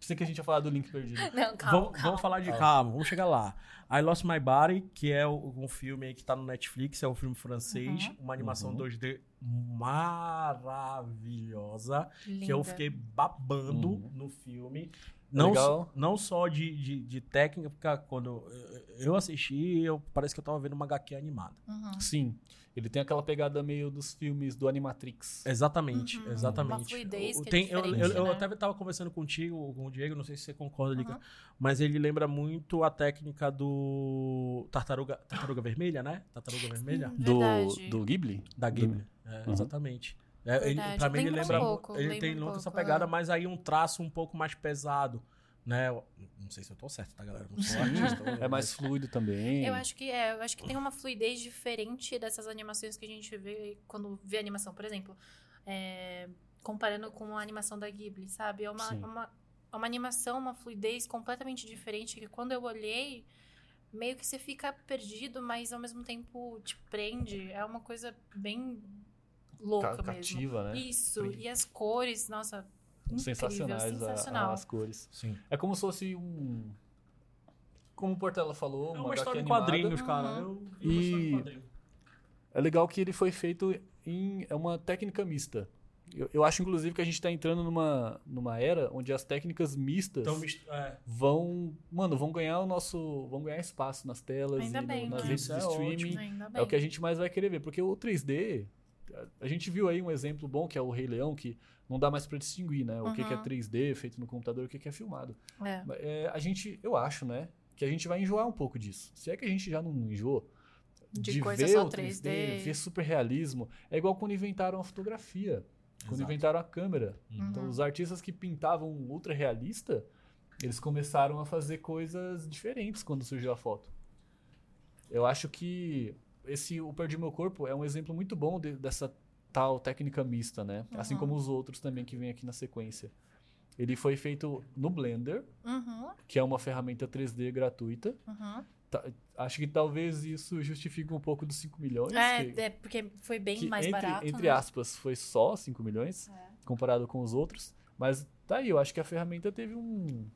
Pensei que a gente ia falar do link perdido. Não, calma, vamos, calma. vamos falar de Calma. vamos chegar lá. I Lost My Body, que é um filme aí que tá no Netflix, é um filme francês, Uhum. uma animação Uhum. 2D maravilhosa, que eu Linda. fiquei babando Uhum. no filme. Não, Legal. não só de, de, de técnica, porque quando eu- assisti, eu, parece que eu tava vendo uma HQ animada. Uhum. Sim. Ele tem aquela pegada meio dos filmes do Animatrix. Exatamente, Uhum. exatamente. Uma fluidez Eu- que é tem- eu, diferente, eu, eu né? até tava conversando contigo, com o Diego, não sei se você concorda, Lica, Uhum. mas ele lembra muito a técnica do Tartaruga, Tartaruga Vermelha, né? Tartaruga Vermelha? Do, do Ghibli? Da Ghibli. É, Uhum. Exatamente. É, ele, pra mim ele Lembra um pouco, ele lembra tem um muito essa pouco, pegada, é. mas aí um traço um pouco mais pesado. Né? Não sei se eu tô certo, tá, galera? Não sou artista. É mais fluido também. Eu acho que é, eu acho que tem uma fluidez diferente dessas animações que a gente vê quando vê animação. Por exemplo, é, comparando com a animação da Ghibli, sabe? É uma, Sim. uma, é uma animação, uma fluidez completamente diferente que quando eu olhei, meio que você fica perdido, mas ao mesmo tempo te prende. É uma coisa bem louca Ca- mesmo. cativa, né? Isso, Prende. e as cores, nossa, incrível, Sensacionais a- sensacional. as cores. Sim. É como se fosse um. Como o Portela falou, É uma, uma HQ história em quadrinhos, cara. Uhum. Eu uma em E-. É legal que ele foi feito em. É uma técnica mista. Eu, eu acho, inclusive, que a gente está entrando numa, numa era onde as técnicas mistas Então, mist- é, vão. Mano, vão ganhar o nosso. vão ganhar espaço nas telas Ainda e no- bem, nas né? redes de é streaming. É bem. o que a gente mais vai querer ver. Porque o 3D. a- A gente viu aí um exemplo bom, que é o Rei Leão, que não dá mais pra distinguir, né? O que, que é Uhum. 3D feito no computador e o que, que é filmado. É. É, a gente, eu acho, né? Que a gente vai enjoar um pouco disso. Se é que a gente já não enjoou De de, ver só o 3D, 3D. ver super realismo, é igual quando inventaram a fotografia, quando Exato. inventaram a câmera. Uhum. Então, os artistas que pintavam ultra realista, eles começaram a fazer coisas diferentes quando surgiu a foto. Eu acho que esse o Perdi Meu Corpo é um exemplo muito bom de- dessa tal técnica mista, né? Assim Uhum. como os outros também que vem aqui na sequência. Ele foi feito no Blender, Uhum, que é uma ferramenta 3D gratuita. uhum. Ta- acho que talvez isso justifique um pouco dos 5 milhões. É, que- é, porque foi bem que mais entre, barato. entre né? aspas, foi só 5 milhões É. comparado com os outros. Mas tá aí, eu acho que a ferramenta teve um.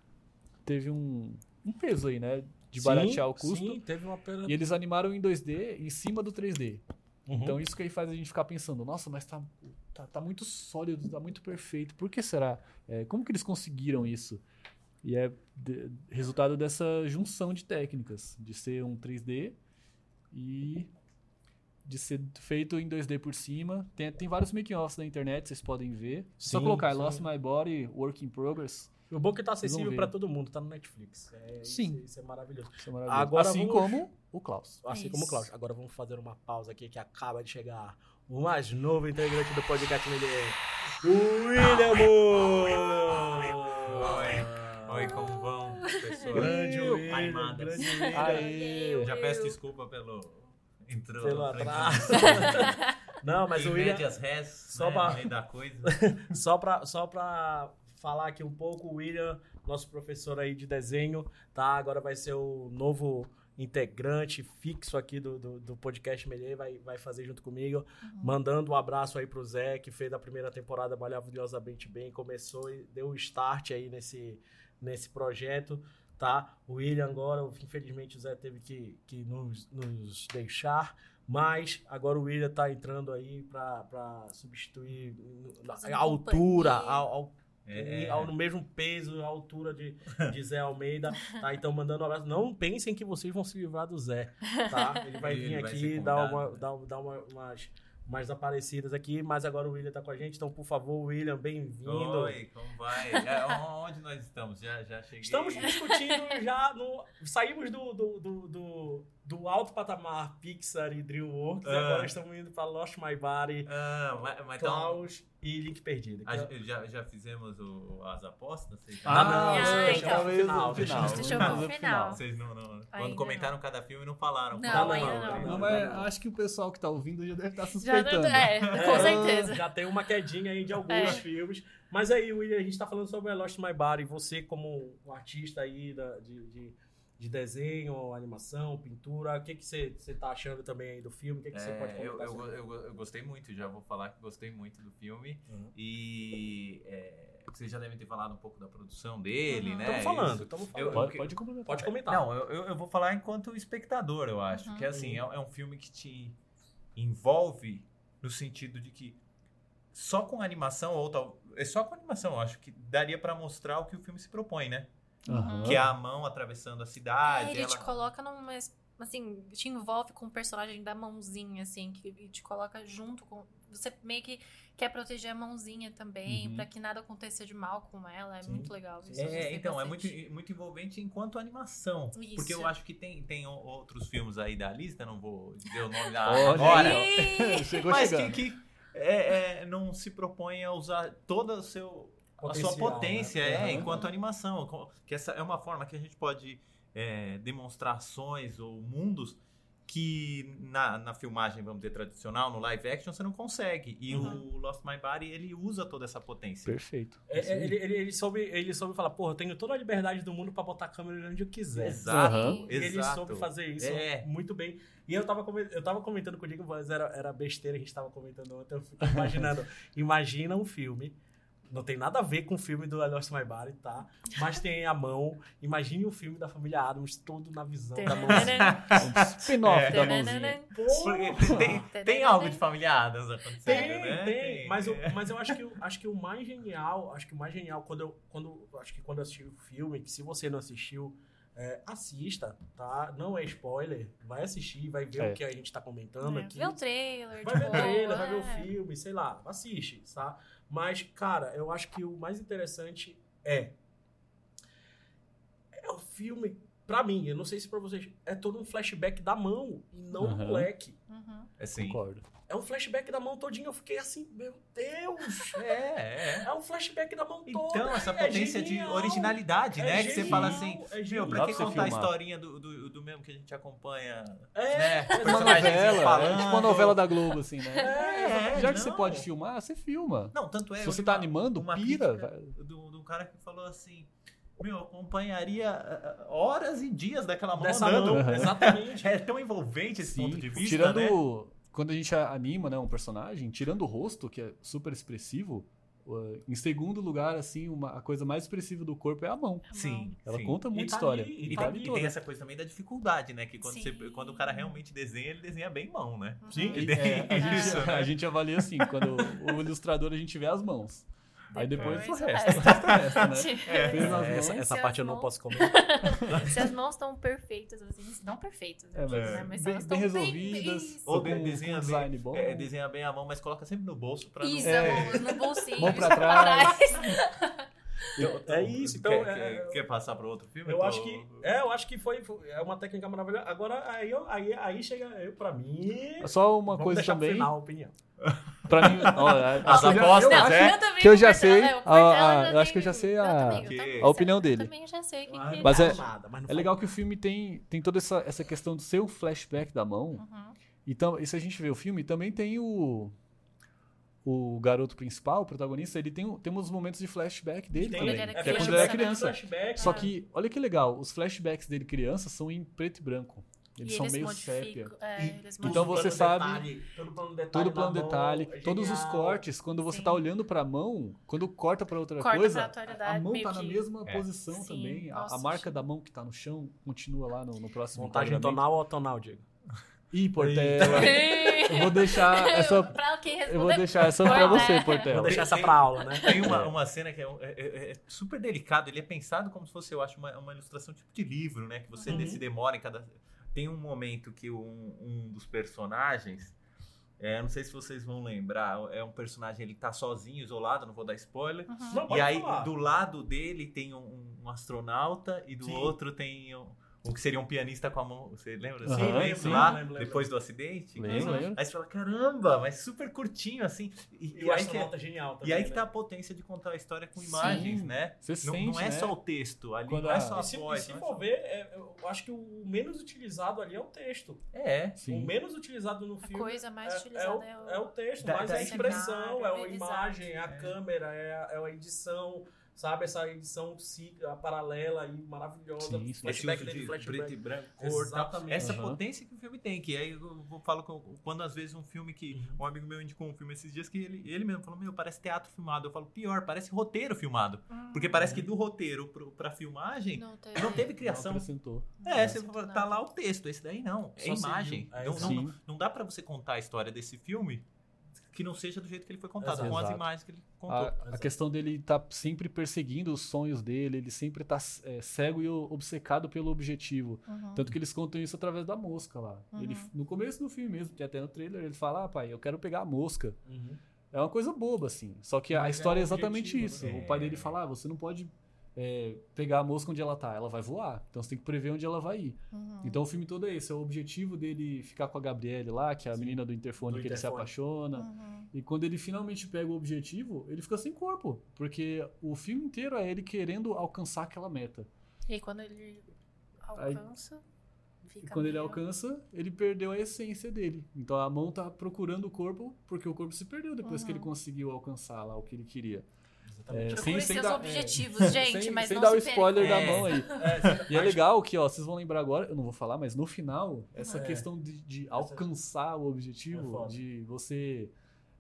Teve um, um peso aí, né? De sim, baratear o custo. Sim, teve uma pena. E eles animaram em 2D em cima do 3D. Uhum. Então isso que aí faz a gente ficar pensando, nossa, mas tá, tá, tá muito sólido, tá muito perfeito. Por que será? É, como que eles conseguiram isso? E é de- resultado dessa junção de técnicas, de ser um 3D e de ser feito em 2D por cima. Tem, tem vários making-offs na internet, vocês podem ver. Só Sim, colocar I sim. Lost My Body, Work in Progress. O bom é que tá acessível pra todo mundo, tá no Netflix. É, Sim. Isso, isso é maravilhoso. Isso é maravilhoso. Agora assim vamos- como o Klaus. Assim Isso. como o Cláudio. Agora vamos fazer uma pausa aqui que acaba de chegar o mais novo integrante do podcast Milier, o William Moore. Oi, como vão, pessoas? Grande William, grande William. Já peço desculpa pelo intro. Pelo atraso. Não, mas em o William, médias res, só né, pra- da coisa. só pra, só pra falar aqui um pouco, o William, nosso professor aí de desenho, tá? Agora vai ser o novo integrante fixo aqui do, do, do podcast Melhei, vai, vai fazer junto comigo. Mandando um abraço aí pro Zé, que fez a primeira temporada maravilhosamente bem, começou e deu o start aí nesse, nesse projeto, tá? O William agora, infelizmente o Zé teve que, que nos, nos deixar, mas agora o William tá entrando aí pra, pra substituir a altura, ao, ao É. ao, no mesmo peso, a altura de, de Zé Almeida, tá? Então, mandando um abraço. Não pensem que vocês vão se livrar do Zé, tá? Ele vai Ele vir vai aqui ser dar, uma, né? dar, dar uma, umas, umas aparecidas aqui, mas agora o William tá com a gente. Então, por favor, William, bem-vindo. Oi, como vai? É, onde nós estamos? Já, já cheguei. Estamos discutindo já no. Saímos do, do, do, do, do alto patamar Pixar e DreamWorks, Ah. agora estamos indo para Lost My Body, Ah, mas, mas então, Klaus e Link Perdido. a gente- já, já fizemos o- as apostas? Vocês já- Ah, não, Ah, então. no Talvez final. no deixa final. o. Vocês não, não- Ainda quando comentaram cada filme não falaram. Não, não, não. Não, mas acho que o pessoal que tá ouvindo já deve estar Já, suspeitando. é, com certeza. Já tem uma quedinha aí de alguns É. filmes. Mas aí, William, a gente tá falando sobre a Lost My Body. Você, como um artista aí da- de, de, de desenho, animação, pintura, o que, que você, você tá achando também aí do filme? O que, que você É, pode eu, comentar? eu, sobre? eu, eu gostei muito, já vou falar que gostei muito do filme. Uhum. E é, vocês já devem ter falado um pouco da produção dele, Uhum. né? Estamos falando, estamos Eu- falando. Pode, pode complementar. Pode comentar. Não, eu, eu eu vou falar enquanto espectador, eu acho. Uhum. Que assim, é, é um filme que te envolve no sentido de que só com animação, ou tal. É só com animação, eu acho que daria pra mostrar o que o filme se propõe, né? Aham. Que é a mão atravessando a cidade. É, ele te ela- coloca numa. Assim, te envolve com o personagem da mãozinha, assim, que te coloca junto com. Você meio que quer proteger a mãozinha também, Uhum. pra que nada aconteça de mal com ela. É Sim. muito legal. Isso É, então, é muito, muito envolvente enquanto animação. Isso. Porque eu acho que tem, tem outros filmes aí da lista, não vou dizer o nome da agora. Chegou Mas que, chegando. que é, é, não se propõe a usar toda o seu, a sua potência né? é, enquanto animação. Que essa é uma forma que a gente pode é, demonstrar ações ou mundos que na, na filmagem, vamos dizer, tradicional, no live action, você não consegue. E Uhum. o Lost My Body, ele usa toda essa potência. Perfeito. É, é, ele, ele, ele, soube, ele soube falar, porra, eu tenho toda a liberdade do mundo pra botar a câmera onde eu quiser. Exato. E ele exato. soube fazer isso É. muito bem. E eu tava, eu tava comentando com o Diego, mas era, era besteira, a gente tava comentando ontem. Eu fico imaginando. imagina um filme. Não tem nada a ver com o filme do I Lost My Body, tá? Mas tem a mão. Imagine um filme da família Adams, todo na visão da mãozinha. Um spin-off da mãozinha. Tem, tem, algo de familiadas acontecendo, Tem, né? tem. Mas, eu, mas eu acho que, o- acho que o mais genial, acho que o mais genial, quando eu, quando, acho que quando eu assisti o filme, que se você não assistiu, é, assista, tá? Não é spoiler. Vai assistir, vai ver É. o que a gente tá comentando É, aqui. Vê o trailer, Vai ver o trailer, vai ver o é. filme, sei lá, assiste, tá? Mas, cara, eu acho que o mais interessante é. É o filme, pra mim, eu não sei se pra vocês, é todo um flashback da mão e não do Aham. moleque. Uhum. Assim, Concordo. É um flashback da mão todinha. Eu fiquei assim, meu Deus! é, é. É um flashback da mão toda. Então, essa é potência de genial. originalidade, É né? que você genial, fala assim, é meu, genial. pra que você contar a filmar. historinha do, do, do mesmo que a gente acompanha, É, né? Uma novela, falando. é tipo uma novela da Globo, assim, né? É, Já que você não. pode filmar, você filma. Não, tanto é... Se você tá uma- animando, uma pira. Do, do cara que falou assim, meu, eu acompanharia ah, horas e dias daquela mão Dessa andando. mão, Aham. exatamente. É tão envolvente esse ponto de vista, tirando. né? Quando a gente anima né, um personagem, tirando o rosto, que é super expressivo, uh, em segundo lugar, assim, uma, a coisa mais expressiva do corpo é a mão. Sim, Ela sim. conta muita tá história. ali, E, e tá e tem essa coisa também da dificuldade, né? Que quando, você, quando o cara realmente desenha, ele desenha bem mão, né? Sim. E É, a, gente, né? a gente avalia assim, quando o ilustrador a gente vê as mãos. Aí depois, Depois o resto. resto. O resto, né? É, mãos. Essa, essa Se parte eu não mãos- posso comentar. Se as mãos estão perfeitas, assim, não perfeitas, É, eu digo, mas né? Mas bem, elas bem estão resolvidas, isso. Ou desenha um bem- design bom. É, desenha bem a mão, mas coloca sempre no bolso pra não... Isso, É. a mão no bolsinho. Mão pra isso trás. Então, É isso, então, Quer, é- quer- quer passar para outro filme? Eu Tô- acho que. É, eu acho que foi, foi- é uma técnica maravilhosa. Agora, aí, eu- aí, aí chega eu, pra mim. Só uma Vamos coisa também, final a opinião. Pra mim, ó, As acho que eu já- apostas, Não, é? que eu já sei, é, o a- Portela a- já eu acho que eu tem- já sei a- também, a opinião eu dele. também já sei o que, Ah, que Mas não é- nada, mas É legal que o filme tem, tem toda essa, essa questão do seu flashback da mão. Uhum. Então, e se a gente vê o filme, também tem o o garoto principal, o protagonista, ele tem, temos momentos de flashback dele Tem, também, era que é quando criança, ele era né? criança. Flashback. Só que, olha que legal, os flashbacks dele criança são em preto e branco. Eles e são eles meio sépia. É, eles Então você sabe- detalhe, todo plano detalhe, Todo plano mão, detalhe, é todos os genial. cortes, quando você Sim. tá olhando pra mão, quando corta pra outra Corta coisa, pra atualidade, a mão meio tá na que- mesma É. posição Sim, também. A, a marca da mão que tá no chão continua lá no, no próximo Montagem tonal ou tonal, Diego? Ih, Portela. Eu vou deixar essa. pra quem responder, Eu vou deixar essa pra Portela. você, Vou Portela. deixar essa pra aula, né? Tem uma, uma cena que é, é- é- é super delicado, ele é pensado como se fosse, eu acho, uma, uma ilustração tipo de livro, né? Que você Uhum. se demora em cada. Tem um momento que um, um dos personagens. é, não sei se vocês vão lembrar, é um personagem, ele tá sozinho, isolado, não vou dar spoiler. Uhum. Não, E aí, falar. do lado dele tem um, um astronauta e do Sim. outro tem um, um que seria um pianista com a mão. Você lembra? Sim, Sim, lembro, lá, lembro, lembro. depois do acidente. Lembro, Aí lembro. você fala, caramba, mas super curtinho, assim. E, E e o aí que, é genial e também, aí que né? tá a potência de contar a história com Sim. imagens, né? Você Não, sente, não é né? só o texto ali, Quando não é a- só a E se, e voz. se é for ver, é, eu acho que o menos utilizado ali é o texto. É. O Sim. menos utilizado no A filme coisa mais é, utilizada é, é o, o... é o texto, Da- mais da a expressão, é a imagem, é a câmera, é a, é a edição, sabe? Essa edição ci- a paralela aí, maravilhosa. Sim, Flashback dentro de flashback. preto e branco, cor. Exatamente. Essa Aham. potência que o filme tem, que aí eu vou- falo com- quando às vezes um filme que Uhum. um amigo meu indicou um filme esses dias que ele, ele mesmo falou, meu, parece teatro filmado. Eu falo, pior, parece roteiro filmado. Hum, Porque parece que do roteiro pro, pra filmagem não teve... não teve Não criação. acrescentou. É, você Não. fala, tá lá o texto, esse daí não. É Só imagem. É, não, não, não dá pra você contar a história desse filme que não seja do jeito que ele foi contado, com as Exato. imagens que ele contou. A, a Exato. questão dele tá sempre perseguindo os sonhos dele, ele sempre tá é, cego e obcecado pelo objetivo. Uhum. Tanto que eles contam isso através da mosca lá. Uhum. Ele, no começo do filme mesmo, tem até no trailer, ele fala: Ah, pai, eu quero pegar a mosca. Uhum. É uma coisa boba, assim. Só que a Mas é história é, o exatamente objetivo, isso. né? O pai dele fala: ah, você não pode é, pegar a mosca onde ela tá, ela vai voar. Então você tem que prever onde ela vai ir. Uhum. Então o filme todo é esse: é o objetivo dele ficar com a Gabriele lá, que é a Sim. menina do interfone Do que ele se interfone. apaixona. Uhum. E quando ele finalmente pega o objetivo, ele fica sem corpo. Porque o filme inteiro é ele querendo alcançar aquela meta. E aí quando ele alcança, E fica quando ele meio- alcança, ele perdeu a essência dele. Então a mão tá procurando o corpo, porque o corpo se perdeu depois que ele Uhum. conseguiu alcançar lá o que ele queria. Exatamente. É, sem- sem seus dar- objetivos, é, gente, sem, mas sem não dar se o spoiler da mão aí. É, E é legal que, ó, vocês vão lembrar agora, eu não vou falar, mas no final, essa É. questão de, de alcançar o É objetivo, foda. de você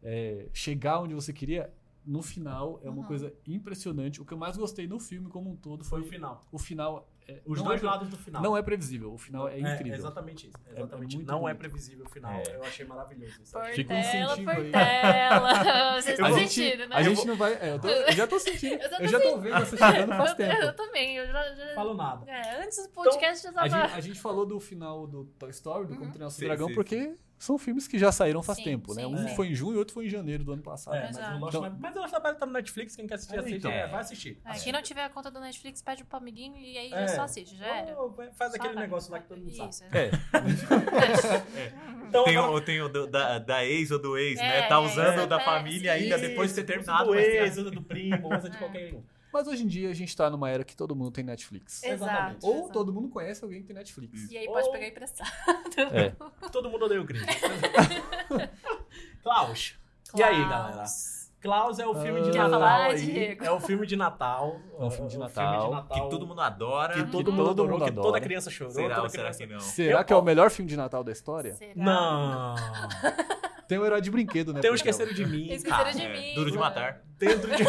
é, chegar onde você queria, no final é uma Uhum. coisa impressionante. O que eu mais gostei no filme como um todo Foi foi o final. o final. É- Os não dois é, lados do final. Não é previsível, o final é incrível. exatamente isso. É- é Exatamente. muito não é bonito. previsível o final. É. Eu achei maravilhoso isso. Fica um Portela, incentivo aí. Portela. Vocês A estão sentindo, né? a gente não vai. é, eu, tô- eu já tô sentindo. Eu já tô Eu já tô vendo você chegando faz eu, tempo. eu também, eu já... já- Falo nada. É, antes do podcast eu A tava... gente, a gente falou do final do Toy Story, do Uhum. Como Treinar Sim, Dragão, sim, porque são filmes que já saíram faz Sim, tempo, né? sim, Um sim. foi em junho e outro foi em janeiro do ano passado. É, mas o Lost, Então- mas, mas o Lost Trabalho tá no Netflix, quem quer assistir, É, assiste, então. é, vai assistir. É, quem não tiver a conta do Netflix, pede pro amiguinho e aí É. já só assiste, já era. Ô, Faz Só aquele vai. negócio lá que todo mundo sabe. Isso. É, Então, Tem agora- o, tem o do- da, da ex ou do ex, né? É, Tá é, usando é. o da É, família ainda depois de ter terminado. do mas tem a- ex, usa do primo, usa de É. qualquer um. Mas hoje em dia a gente tá numa era que todo mundo tem Netflix. Exato. Ou exato. todo mundo conhece alguém que tem Netflix. E aí pode Ou- pegar e emprestar. É. Todo mundo odeia o Chris. Klaus. E aí, galera? Klaus é o filme de Natal aí. É o filme de Natal. É um filme de Natal. Que todo mundo adora. que todo que mundo adorou, que toda criança chorou. Será toda será criança... que não? Será Eu- que é o melhor filme de Natal da história? Será? Não. Tem o Herói de Brinquedo, né? Tem um Portela? Esqueceram de Mim, Esqueceram cara. de É, mim. Duro de matar. Dentro de... Tem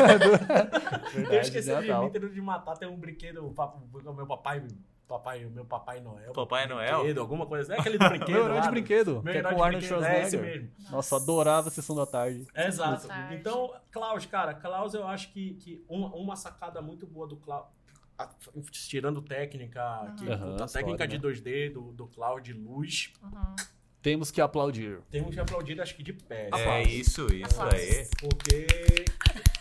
Verdade, um Esqueceram de. Mim, Dentro de Matar, tem um brinquedo, o papo- o meu papai... Papai, o meu Papai Noel. Papai Noel? Brinquedo, alguma coisa. É aquele do brinquedo. Meu Herói de Brinquedo, Meu que é com de o Arnold brinquedo, É esse Schwarzenegger. mesmo. Nossa, adorava a Sessão da Tarde. Exato. Tarde. Então, Klaus, cara, Klaus eu acho que, que uma, uma sacada muito boa do Klaus, a- tirando técnica, que, Aham, a técnica de história, 2D do, do Klaus de luz, Uhum. Temos que aplaudir. temos que aplaudir acho que de pé. É isso, isso Aplausos. aí. Porque,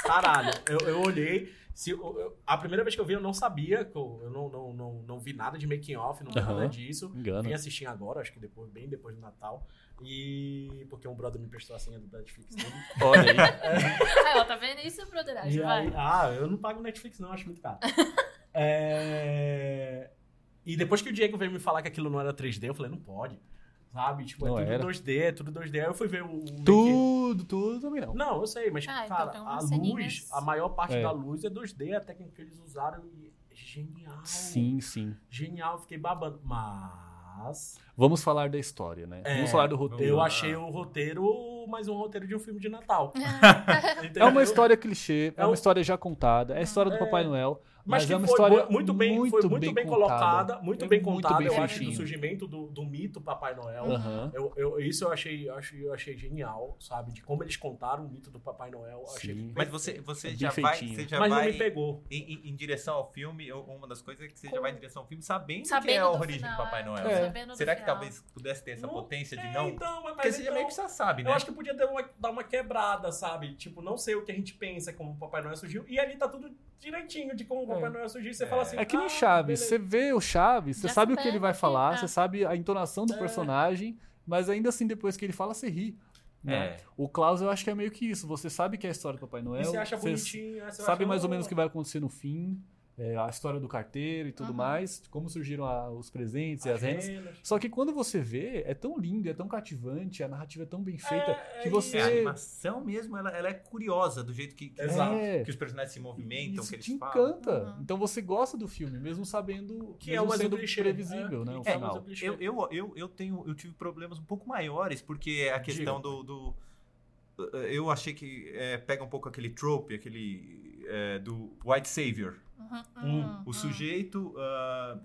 caralho, eu, eu olhei. Se, eu- eu- a primeira vez que eu vi, eu não sabia, que eu, eu não, não, não, não vi nada de making off, não vi Aham. nada disso. Engano. Vim assistir agora, acho que depois, bem depois do Natal. E porque um brother me prestou a senha do Netflix dele. Olha aí. Ah, ó, tá vendo isso, broderagem? E Vai. aí- ah, eu não pago Netflix, não, acho muito caro. É, E depois que o Diego veio me falar que aquilo não era 3D, eu falei, não pode. sabe? Tipo, Não é tudo era. 2D, é tudo 2D. Aí eu fui ver o... make- Tudo, tudo também não. Não, eu sei, mas, Ah, então cara, tem a luz, a maior parte É. da luz é 2D, a técnica que eles usaram e é genial. Sim, sim. Genial, fiquei babando. Mas Vamos falar da história, né? É, Vamos falar do roteiro. eu achei o roteiro mais um roteiro de um filme de Natal. É uma história clichê, é É uma um- história já contada, é a história do É. Papai Noel, Mas, mas, que é uma foi história mu- muito bem, foi muito bem, colocada, muito É bem muito contada. bem eu acho que feitinho. o surgimento do, do mito Papai Noel. Aham. Eu, eu- isso eu achei, eu achei, eu achei genial, sabe? De como eles contaram o mito do Papai Noel. Achei. Mas você, você É bem já vai, você já Mas não vai me pegou. em, em- em direção ao filme. Uma das coisas é que você já vai em direção ao filme sabendo, que Sabendo é a do origem final, do Papai. Noel. É. Sabendo do Será que final. talvez pudesse ter essa Não potência de É, não? Então, mas Porque você já então, meio que já sabe, né? Eu acho que podia ter uma- dar uma quebrada, sabe? Tipo, não sei o que a gente pensa como o Papai Noel surgiu. E ali tá tudo direitinho de como Papai É. Noel surgiu. Você É. fala assim. É que nem ah, Chaves, beleza. você vê o Chaves, você Já sabe o que ele vai falar, ah. você sabe a entonação do É. personagem, mas ainda assim depois que ele fala, você ri. Né? É. O Klaus eu acho que é meio que isso, você sabe que é a história do Papai Noel, E você acha você bonitinho. aí você sabe acha, mais ou "Oh, menos o que vai acontecer no fim, é, a história do carteiro e tudo Uhum. mais, como surgiram a- os presentes e as rendas. renas." Só que quando você vê, é tão lindo, é tão cativante, a narrativa é tão bem feita, É, que é você... É, a animação mesmo, ela, ela é curiosa do jeito que, que. É. que os personagens se movimentam, Isso que eles te falam. encanta. Uhum. Então você gosta do filme, mesmo sabendo Que é mesmo o mais um sendo clichê. previsível, é, né? O é final. Eu, eu, eu, eu, tenho, eu tive problemas um pouco maiores, porque a questão do, do- Eu achei que é, pega um pouco aquele trope, aquele. é, do White Savior. Uhum, O uhum. sujeito ah,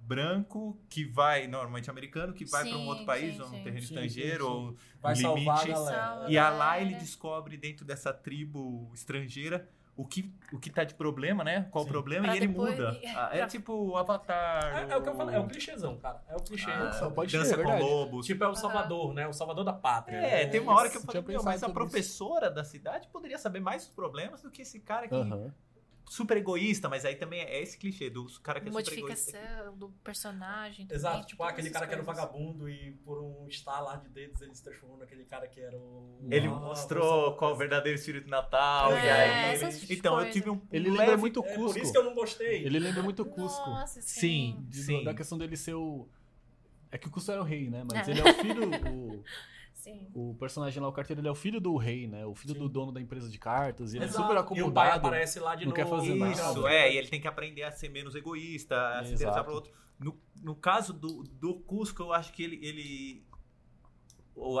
branco que vai, normalmente americano, que vai para um outro país, sim, ou um terreno Sim, estrangeiro, sim, sim. ou Vai a limite. Salva. E a lá ele descobre dentro dessa tribo estrangeira o que, o que tá de problema, né? Qual o Sim. problema, Pra e ele muda. é, Ah, É pra- tipo o Avatar. É, é o que eu falei, é o clichêzão, cara. É o clichê. Ah, Só pode ser, dança é com verdade. lobos. Tipo, é o Salvador, né? O Salvador da pátria. É, né? tem uma hora que eu falei, meu, mas a sobre isso. professora da cidade poderia saber mais dos problemas do que esse cara que. Super egoísta, mas aí também é esse clichê do cara que é super egoísta. Modificação do personagem. Exato, também, tipo, todas aquele cara que era o coisas. vagabundo e por um estalar de dedos ele se transformou naquele cara que era o. Ele Ah, mostrou você- qual é o verdadeiro espírito de Natal, É, e aí. essas ele- Então, eu coisas. tive um. Ele um lembra leve- muito É Cusco. por isso que eu não gostei. Ele lembra muito Cusco. Nossa, Sim, sim. De- sim. Da questão dele ser o. É que o Cusco era o rei, né? Mas É. ele é o filho. o, Sim. o personagem lá, o carteiro, ele é o filho do rei, né? O filho Sim. do dono da empresa de cartas. E ele Exato. é super E o pai acomodado. aparece lá de não novo. quer fazer nada. Isso, é, e ele tem que aprender a ser menos egoísta, a se interessar Exato. pelo outro. No, no caso do, do Cusco, eu acho que ele. ele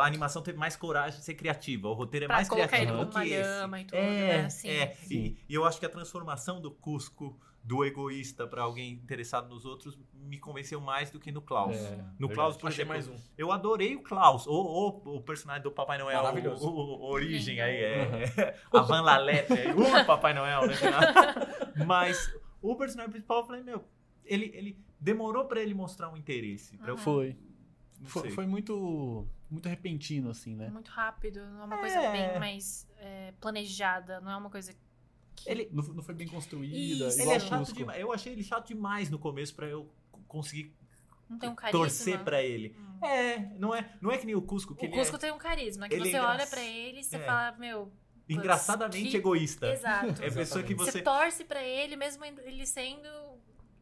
a animação teve mais coragem de ser criativa. O roteiro é Pra mais colocar criativo ele do que esse. e tudo, é, né? Sim. é. Sim. E, e eu acho que a transformação do Cusco do egoísta pra alguém interessado nos outros me convenceu mais do que no Klaus. É, no. Klaus, por Achei exemplo, mais um. eu adorei o Klaus, ou, o personagem do Papai Noel, Maravilhoso. o, o- o origem aí, Uhum. é, a Van Lalete, aí, o Papai Noel, né? Mas o personagem principal, eu falei, meu, ele, ele demorou pra ele mostrar um interesse. Pra eu, Uhum. Foi. Foi, foi muito. Muito repentino, assim, né? Muito rápido, não é uma É. coisa bem mais é, planejada, não é uma coisa que... Ele, Não, não foi bem construída. Isso. ele é o chato demais. Eu achei ele chato demais no começo pra eu conseguir não tem um carisma. torcer pra ele. Hum. É, não é, não é que nem o Cusco, que O ele Cusco tem um carisma, que é você engra- olha pra ele e você É. fala, meu... é engraçadamente que- egoísta. Exato. É a pessoa que Você você... torce pra ele, mesmo ele sendo...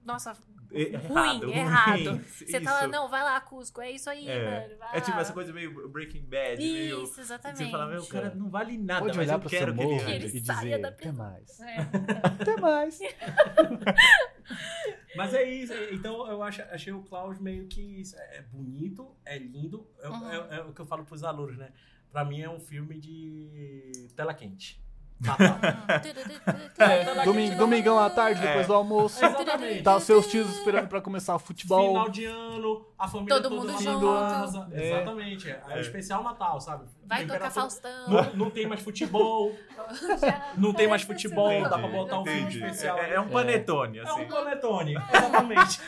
Nossa, Errado, ruim, errado. Isso. você tá lá, não, vai lá, Cusco, é isso aí, É. mano, vai É tipo lá. essa coisa meio Breaking Bad, meio... Isso, exatamente. Você fala, meu, o cara não vale nada, Pode mas olhar eu quero que ele Ele e saia dizer, da até prisão." mais. É. Até mais. Mas é isso. é- Então eu acho, achei o Klaus meio que isso, é bonito, é lindo. É, Uhum. é- é o que eu falo pros alunos, né? Pra mim é um filme de tela quente. É, domingo, domingão à tarde, depois É. do almoço. Exatamente. Tá os seus tios esperando pra começar o futebol. Final de ano, a família Todo toda mundo junto. É. Exatamente. É, o especial Natal, sabe? Vai tocar Faustão. Não, não tem mais futebol, não tem mais futebol, dá pra Entendi, botar o filme entendi. especial. É, é um panetone, É assim. um panetone, exatamente.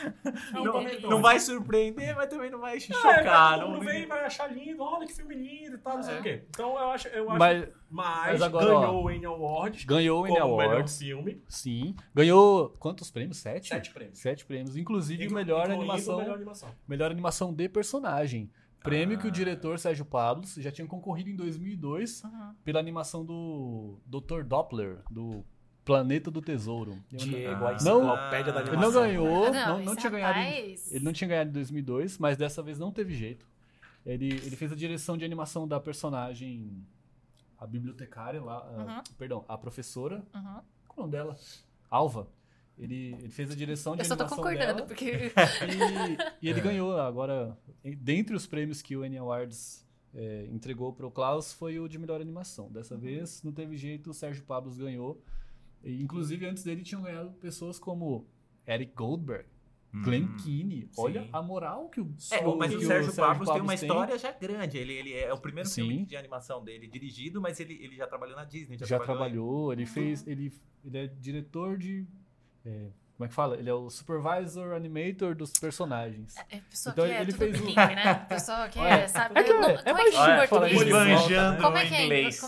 É um Não, panetone. não vai surpreender, mas também não vai É, chocar. todo não, mundo vem e vai achar lindo, olha que filme lindo e tal, não sei É. o quê. Então eu acho, eu acho Mas mas, mas agora, ganhou o Annie Awards ganhou o Emmy como melhor Awards. filme. Sim. Ganhou quantos prêmios? Sete? Sete prêmios. Sete prêmios. Inclusive Inclu- melhor animação. melhor animação. Melhor animação de personagem. Prêmio Ah. que o diretor Sérgio Pablos já tinha concorrido em 2002 Uhum. pela animação do Dr. Doppler, do Planeta do Tesouro. Não- Diego, Ah. a enciclopédia da Ele animação. não ganhou, Ah, não, não esse tinha ganhado. em- Ele não tinha ganhado em 2002, mas dessa vez não teve jeito. Ele, ele fez a direção de animação da personagem, a bibliotecária lá, a- perdão, a professora, Uhum. qual é o nome dela? Alva. Ele, ele fez a direção de Eu só tô concordando, dela. porque. E, e ele ganhou agora, dentre os prêmios que o Annie Awards é, entregou para o Klaus, foi o de melhor animação. Dessa Uhum. vez, não teve jeito, o Sérgio Pablos ganhou. E, inclusive, antes dele tinham ganhado pessoas como Eric Goldberg, Glenn Hum, Keane. sim. Olha a moral que o, É, mas que o Sérgio Pablos tem uma tem. história já grande. Ele, ele é o primeiro Sim. filme de animação dele dirigido, mas ele, ele já trabalhou na Disney. Já, Já trabalhou. em- trabalhou, ele fez. Ele, ele é diretor de. É, como é que fala? Ele é o supervisor animator dos personagens. É, pessoa Então, que é ele tudo fez o- né? Pessoa que É. é, sabe? É que é- não- é como é mais que é em português? Como é que é, como é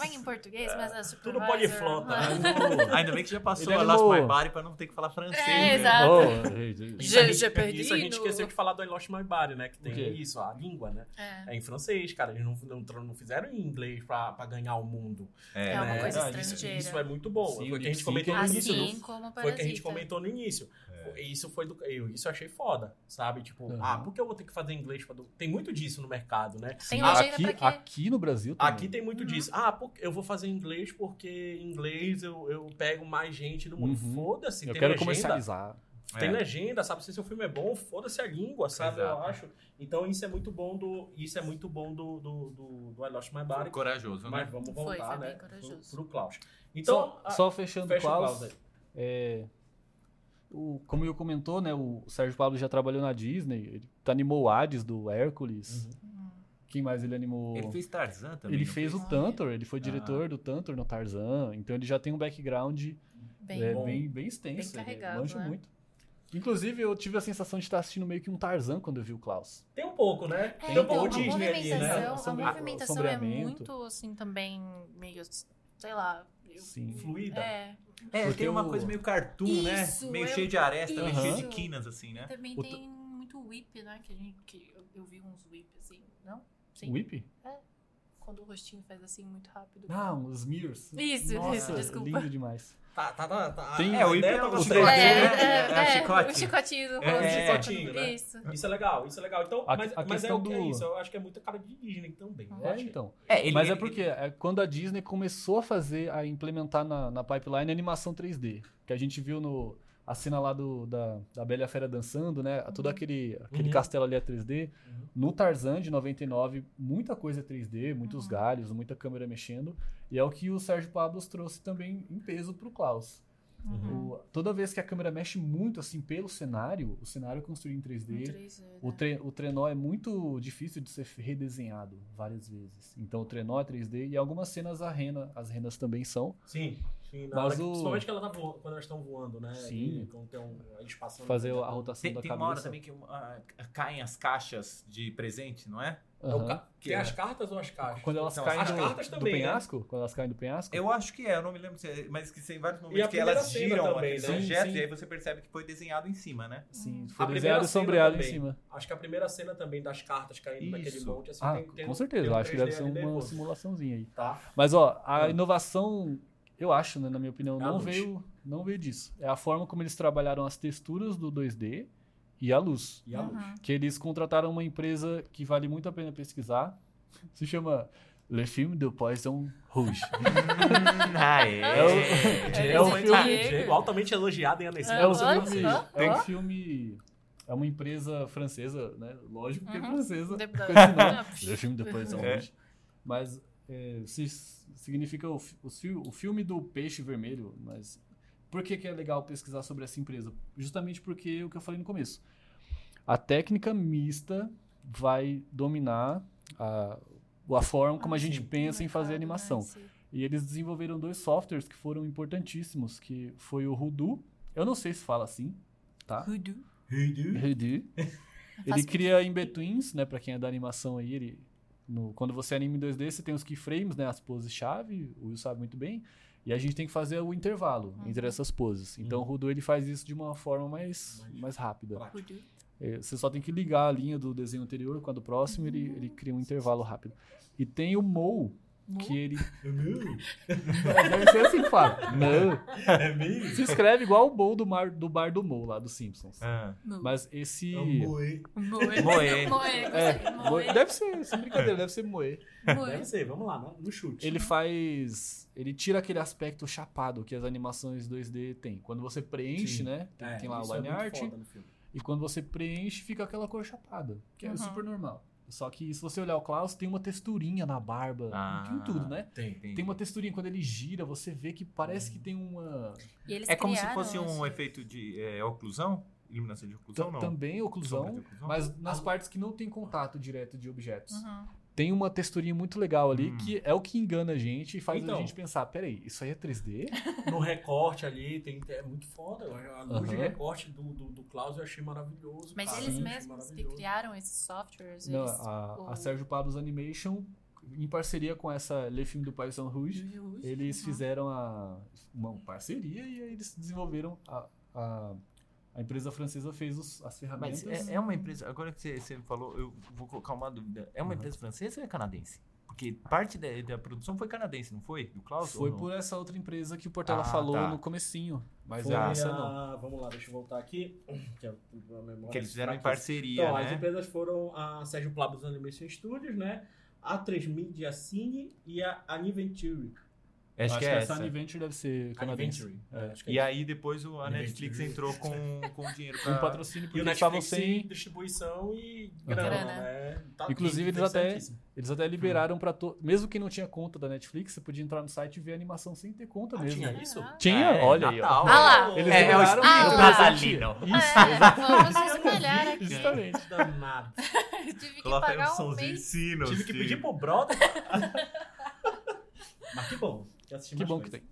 que é em português? Mas é Tudo supervisor. poliflota. Mas o- Ainda bem que já passou a Lost My Body pra não ter que falar francês. É, né? exato. Oh, Já- perdi isso a gente esqueceu de falar do I Lost My Body, né? Que tem isso, a língua, né? É. É em francês, cara. Eles não, não, não fizeram em inglês pra, pra ganhar o mundo. É, É uma né? coisa isso, estrangeira. isso é muito bom. Sim, foi o que a gente comentou no é início. Assim como Foi o que a gente comentou no início. É. Isso foi do. Eu, isso eu achei foda, sabe? Tipo, Uhum. ah, por que eu vou ter que fazer inglês? Pra... do- Tem muito disso no mercado, né? Tem Ah, aqui, pra quê? aqui no Brasil também. Aqui tem muito Uhum. disso. Ah, por- eu vou fazer inglês porque inglês eu, eu pego mais gente do mundo. Uhum. Foda-se, Eu tem quero legenda. comercializar. Tem É. legenda, sabe? Se seu filme é bom, foda-se a língua, sabe? Eu Exato. acho. Então isso é muito bom do. Isso é muito bom do, do, do, do I Lost My Body. Corajoso, né? Mas vamos Foi, voltar, foi bem né? Pro, corajoso. pro Klaus. Então, só, a- só fechando o fecha o Klaus, Klaus aí. é, o, como eu comentou, né, o Sérgio Pablo já trabalhou na Disney, ele animou o Hades do Hércules. Uhum. Quem mais ele animou? Ele fez Tarzan também. Ele não fez o. Tantor, ele Ah. foi diretor do Tantor no Tarzan, então ele já tem um background Bem é, bem, bem extenso, Bem ele carregado, manja né? muito. Inclusive, eu tive a sensação de estar assistindo meio que um Tarzan quando eu vi o Klaus. Tem um pouco, né? É, Tem um então, pouco a Disney ali, né? movimentação, a movimentação é muito, assim, também meio, sei lá... eu- Sim. Fluida. É, É, Porque tem uma o- coisa meio cartoon, Isso, né? Meio eu- cheio de aresta, meio cheio de quinas, assim, né? também O tem muito whip, né? Que, a gente, que eu, eu vi uns whip, assim, não? Sim. Whip? Quando o rostinho faz assim, muito rápido. Ah, os Smears. Isso, Nossa, isso, desculpa. lindo demais. Tá, tá, tá. tá. Tem- a É, o ideia é o É, né? é, É, é, chicote. o chicotinho do É, rosto. é, chicotinho, né? Isso. Isso é legal, isso é legal. Então, A- mas, a mas é questão o que é do- isso. Eu acho que é muito cara de Disney também. eu É, achei. então. É, ele- Mas é ele- porque é quando a Disney começou a fazer, a implementar na, na pipeline animação 3D, que a gente viu no a cena lá do, da, da Bela Fera dançando, né? Todo aquele, aquele Uhum. castelo ali é 3D. Uhum. No Tarzan de 99, muita coisa é 3D, muitos galhos, muita câmera mexendo. E é o que o Sérgio Pablos trouxe também em peso pro Klaus. Uhum. O- toda vez que a câmera mexe muito assim pelo cenário, o cenário é construído em 3D. Um 3D, né? O, tre o trenó é muito difícil de ser redesenhado várias vezes. Então o trenó é 3D e algumas cenas a rena, as renas também são. Sim, sim. Na Mas hora que, o- Principalmente que ela tá voando, quando elas estão voando, né? Sim. E quando tem um, eles passando Fazer a rotação Tem, da tem cabeça. uma hora também que ah, caem as caixas de presente, não é? É o ca- Tem as cartas ou as caixas? Quando elas Então, caem as do, cartas do também, né? penhasco, quando elas caem do penhasco, Eu acho que é, eu não me lembro, se é, mas que tem vários E a momentos que elas giram também, aqueles né? objetos Sim. e aí você percebe que foi desenhado em cima, né? sim, A foi primeira desenhado e sombreado em também. cima. Acho que a primeira cena também das cartas caindo naquele Isso. monte, assim, Ah, tem, tem com certeza, tem eu um acho que deve 3D ser uma nervoso, simulaçãozinha aí. Tá? Mas ó, a Hum. inovação, eu acho, né, na minha opinião, É a não veio, não veio disso. É a forma como eles trabalharam as texturas do 2D e a luz. E a luz. Uhum. que eles contrataram uma empresa que vale muito a pena pesquisar. Se chama Le Film de Poison Rouge. ah, é. É o- um Esse filme- altamente elogiado em Annecy. É, É um olha filme, é um ó. filme, é uma empresa francesa, né? Lógico que é Uhum. francesa. De- nome. Ah, Le Film de Poison É. Rouge. Mas é, se- significa o, fi- o filme do peixe vermelho, mas por que, que é legal pesquisar sobre essa empresa? Justamente porque o que eu falei no começo. A técnica mista vai dominar a, a forma como a gente sim. pensa em fazer né, animação. E eles desenvolveram dois softwares que foram importantíssimos, que foi o Hoodoo. Eu não sei se fala assim, tá? Hoodoo. Hoodoo. Ele cria in-betweens, né? Pra quem é da animação aí, ele... no- quando você anima em 2D, você tem os keyframes, né? As poses-chave, o Will sabe muito bem. E a gente tem que fazer o intervalo entre essas poses. Então o Hoodoo, ele faz isso de uma forma mais, mais rápida. É, Você só tem que ligar a linha do desenho anterior com a do próximo, ele, ele cria um intervalo rápido. E tem o Mo, que ele... Deve ser assim que fala. Não. É mesmo? Se escreve igual o Mo do, mar, do bar do Mo, lá dos Simpsons. Ah. Mas esse... Moe. Moe. Moe. É, gostei. Moe. Moe. Deve ser, sem brincadeira, deve ser Moe. Moe. Deve ser, vamos lá, no- chute. Ele faz. Ele tira aquele aspecto chapado que as animações 2D têm. Quando você preenche, Sim. né? Tem, É, tem lá o é line muito art. E quando você preenche, fica aquela cor chapada. Que é Uhum. super normal. Só que se você olhar o Klaus, tem uma texturinha na barba. Ah. Em tudo, né? Tem. Entendi. Tem uma texturinha. Quando ele gira, você vê que parece que tem uma. E eles É como se fosse um efeito de é, oclusão? Iluminação de oclusão, ta- não? Também oclusão, de oclusão? mas nas partes que não tem contato direto de objetos. Uhum. Tem uma texturinha muito legal ali Hum. que é o que engana a gente e faz Então. a gente pensar: peraí, isso aí é 3D? No recorte ali, tem, é muito foda. A luz de Aham. recorte do, do, do Klaus eu achei maravilhoso. Mas cara. eles mesmos que maravilhoso. criaram esses softwares, Não, eles... a, o- a Sérgio Pablos Animation, em parceria com essa Le Film do Poisson Rouge, eles Uhum. fizeram a, uma parceria e aí eles desenvolveram a, a, a empresa francesa fez os- as ferramentas. Mas é, é uma empresa. Agora que você, você falou, eu vou colocar uma dúvida. É uma Uhum. empresa francesa ou é canadense? Porque parte da, da produção foi canadense, não foi? Do Klaus? Foi por essa outra empresa que o Portela Ah, falou tá. no comecinho, mas Foi é a- essa não. Vamos lá, deixa eu voltar aqui. Que, é a memória Que eles fizeram em parceria, Então, as né? empresas foram a Sérgio Plabos Animation Studios, né? A 3 Media Cine e a Aniventure. Acho, que é essa. Aniventure deve ser canadense. É. Acho que é E aí depois o- a. Netflix entrou com, com o dinheiro Com pra... patrocínio, E porque o eles estavam sem. distribuição e grana, Grana. né? Tá- Inclusive, eles até-. Eles até liberaram pra todo. Mesmo quem não tinha conta da Netflix, você podia entrar no site e ver a animação sem ter conta Ah, mesmo. tinha isso? Ah. Tinha? Ah, é, Olha aí, ó. Natal, Ah lá. Eles É, é o liberaram espírito o natalino. presente. Isso, É, vamos espalhar aqui. Justamente. Danado. Tive que pagar um um mês. Tive que assim. pedir pro brother. Mas que bom. Que, assisti Que bom que tem.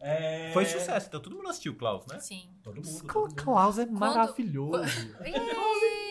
É... Foi sucesso, então todo mundo assistiu o Klaus, né? Sim. Todo mundo. O todo mundo. Klaus é maravilhoso.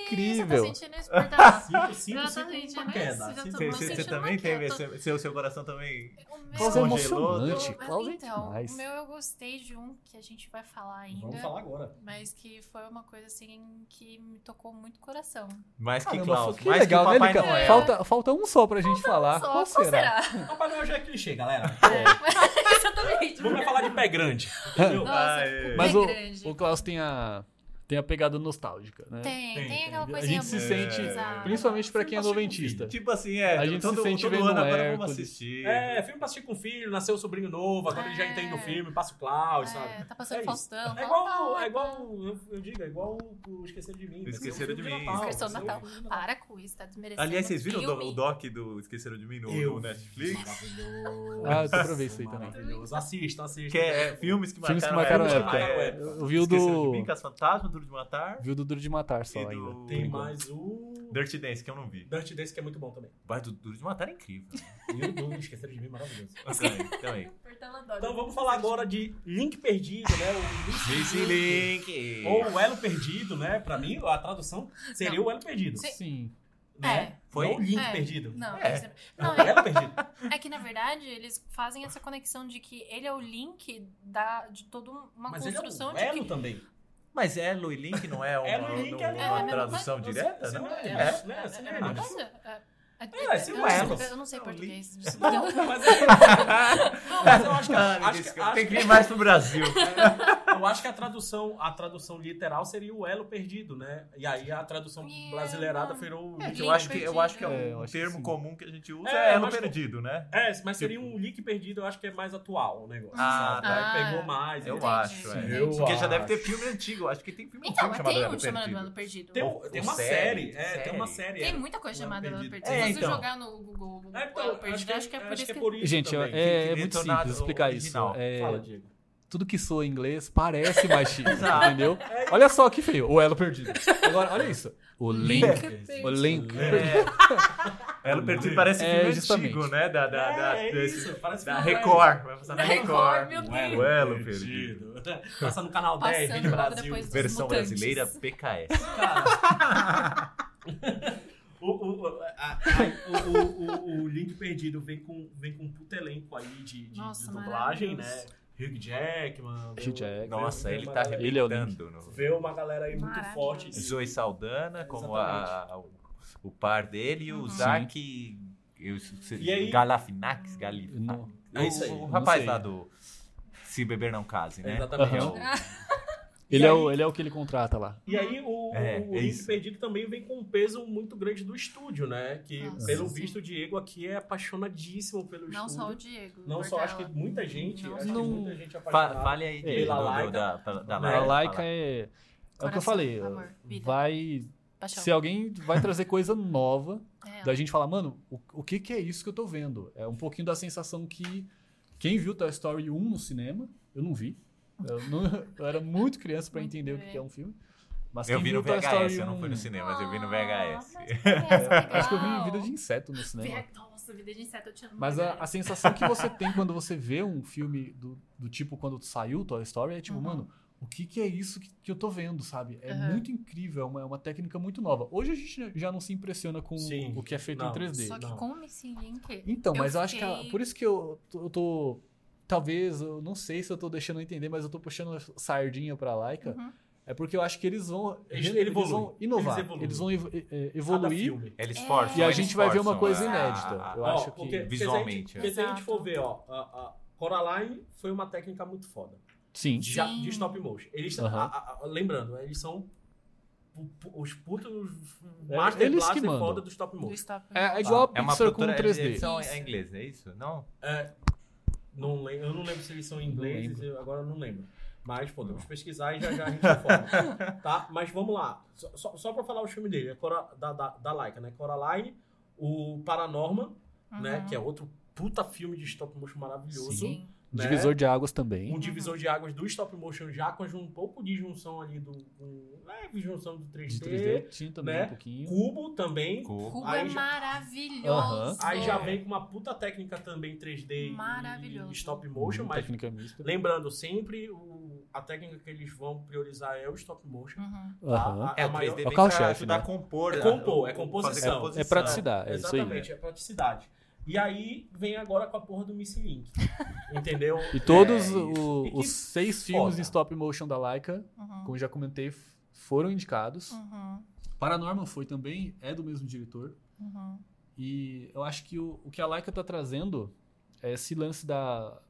incrível. tá sentindo isso por trás? Sinto, sinto, Eu tô sinto sentindo uma queda. Você, você- você também teve, seu, seu, coração também... O meu- Klaus é Congelou, é então, o meu eu gostei de um que a gente vai falar ainda. Vamos falar agora. Mas que foi uma coisa assim que me tocou muito o coração. Mais que Klaus, que mais legal, que o né, Papai Lica? Noel. Falta, falta um só pra gente falar. Só, Qual será? Papai Noel já é clichê, galera. Exatamente. Vamos falar de pé grande. Entendeu? Nossa, é. Mas o, grande. o Klaus tem a, tem a pegada nostálgica, né? Tem, Tem, tem, aquela tem. A coisinha gente se sente, bizarra. principalmente pra quem é noventista. Tipo assim, é, A gente todo, se sente todo vendo ano agora vamos assistir. É, filme pra assistir com o filho, nasceu o sobrinho novo, agora ele já É. entende o filme, passa o Klaus, É, sabe? tá passando É. Faustão. É igual, é igual eu, eu digo, é igual o Esqueceram de Mim. um Esqueceram filme de Mim. Natal, Esqueceram de um Natal. de Para com isso, tá desmerecendo Aliás, vocês viram o do- filme. o doc do Esqueceram de Mim no, Eu no Netflix? Maravilhoso. Ah, eu pra ver isso aí também. Maravilhoso. Assistam, assistam. Que é, é filmes que Filmes que marcaram, a época. É, Eu vi o Esqueceram de do. Mim, Caça Fantasma, Duro de Matar Vi o do Duro de Matar só e ainda. do Tem mais o... Dirty Dance, que eu não vi. Dirty Dance, que é muito bom também. Mas do Duro de Matar é incrível. E o do Esqueceram de Mim, maravilhoso. também, também. Portela adora. Então vamos falar agora de Link Perdido, né? O Missing Link. Ou o Elo Perdido, né? Pra mim, a tradução seria o Elo Perdido. Sim. Sim. Né? Foi? Não o Link É. Perdido. Não, É. Não, não, o é, Elo Perdido. é que na verdade eles fazem essa conexão de que ele é o link da, de toda uma Mas ele é construção um de Elo que. também. Mas Elo e Link não é uma, Elo e Link é uma tradução direta, não? não é- É. né? Você não é- Olha, é- é- É, sim, eu, o não sei- Elos. eu não sei É português. Não, mas, não, mas eu acho que, Ah, acho que- acho tem que vir mais pro Brasil. eu acho que a tradução, a tradução literal seria o elo perdido, né? E aí a tradução Yeah, brasileirada não. virou o É, eu acho que eu acho que é É, um eu acho termo comum que a gente usa É, é, eu elo acho que- perdido, né? É, mas seria um link perdido, eu acho que é mais atual o negócio. Ah, sabe? tá. Pegou mais. Eu acho, Entendi, é. Eu Porque já acho. deve ter filme antigo. Eu acho que tem filme Então, antigo chamado tem Elo um chamado Perdido. Elo Perdido. Tem, um- uma série, é, tem uma série. Tem é. muita coisa chamada Elo Perdido. É, então. jogar no Google É, então, Elo Perdido, acho que é por isso que. Gente, também. é, é Queria muito simples explicar isso. original. É, Fala, Diego. tudo que soa em inglês parece mais chique, entendeu? Olha só que feio, o elo perdido. Agora, olha isso. O link. O link. É. Elo Perdido parece É, filme justamente. antigo, né? Da, da, da, É, é desse- isso, parece da Record. Vai passar na Record, Record. meu O Deus. O Elo Perdido. Passa no canal 10, Passando Vídeo Brasil. Versão Mutantes. brasileira PKS. O, o, a- a- o, o, o- o Link Perdido vem com, vem com um puto elenco aí de, de, Nossa, de dublagem, né? Hugh Jackman. Hugh Jackman. Nossa, ele tá é o arrebentando. no- Vê uma galera aí muito forte. de- Zoe Saldana como a, a- o, o par dele e o Uhum. Zac Eu, se- E aí- Galafinax, Galif... Não- É isso aí. O, o rapaz lá do Se Beber Não Case, né? Exatamente. O- Ele, é aí- o, ele é o que ele contrata lá. E aí o, É, o é Link isso. Perdido também vem com um peso muito grande do estúdio, né? Que, Nossa, pelo sim. visto, o Diego aqui é apaixonadíssimo pelo Não estúdio. só o Diego. Não só, acho que muita gente, Não acho só- que Não- muita gente é apaixonada. Fale aí dele, Pela Laika. da, da, da? A Laika. Laika fala. é. É o que eu falei. amor, vai. Paixão. Se alguém vai trazer coisa nova, É, da gente falar, mano, o, o que, que é isso que eu tô vendo? É um pouquinho da sensação que quem viu Toy Story 1 no cinema, eu não vi. Eu, não- eu era muito criança pra Muito entender o que bem. é um filme. Mas Eu vi no Story VHS, eu não fui no 1 cinema, mas eu vi no Ah, VHS. mas que legal. Acho que eu vi em Vida de Inseto no cinema. Nossa, vida de inseto eu tinha Mas a, a sensação que você tem quando você vê um filme do, do tipo quando saiu Toy Story é tipo, Uhum. mano, o que, que é isso que, que eu tô vendo, sabe? É Uhum. muito incrível, é uma, é uma técnica muito nova. Hoje a gente já não se impressiona com Sim. o que é feito Não. em 3D. Só que Não. com o Missing Link. Então, eu mas eu acho que. a- fiquei- por isso que eu, tô- eu tô. Talvez, eu não sei se eu tô deixando eu entender, mas eu tô puxando sardinha pra Laika. Uhum. É porque eu acho que eles vão. Eles- eles, vão inovar. Eles Eles, vão evoluir. filme. Eles É. forçam. E a gente vai ver uma coisa a- inédita. a- Eu Ó, acho que. porque- porque visualmente, Se a gente, porque se a gente for ver, ó, a, a Coraline foi uma técnica muito foda. Sim. De, Sim. de stop motion. Eles, Aham. a- lembrando, eles são os putos É, master eles que foda do stop Do motion. stop. É, é igual a É uma Pixar com produtora, 3D. eles são Isso. em inglês, é isso? Não? É, não eu não lembro se eles são em inglês, lembro. eu agora eu não lembro. Mas podemos pesquisar e já já a gente informa. tá? Mas vamos lá. Só, só, só pra falar o filme dele, é Cora- da, da, da Laika, né? Coraline, o Paranorman, né? Uhum. Que é outro puta filme de stop motion maravilhoso. Sim. Né? Divisor de águas também. Um divisor de águas do stop motion já com um pouco de junção ali do. Um leve junção do 3D. De 3D tinha também né? um pouquinho. Cubo também. Cubo. Cubo Aí é já- maravilhoso. Aham. Aí já vem com uma puta técnica também 3D e- Maravilhoso. e stop motion, Uhum, mas técnica mista. lembrando sempre o- a técnica que eles vão priorizar é o stop motion. Uhum. tá? A- É, a o maior- 3D É pra ajudar né? a compor. É a- compor, é composição. fazer composição. É praticidade, é isso aí. Exatamente, é praticidade. E aí vem agora com a porra do Missing Link. Entendeu? E todos É, o-. E os seis foda. filmes em stop motion da Laika, Uhum. como já comentei, foram indicados. Uhum. Paranormal foi também, é do mesmo diretor. Uhum. E eu acho que o, o que a Laika tá trazendo é esse lance da.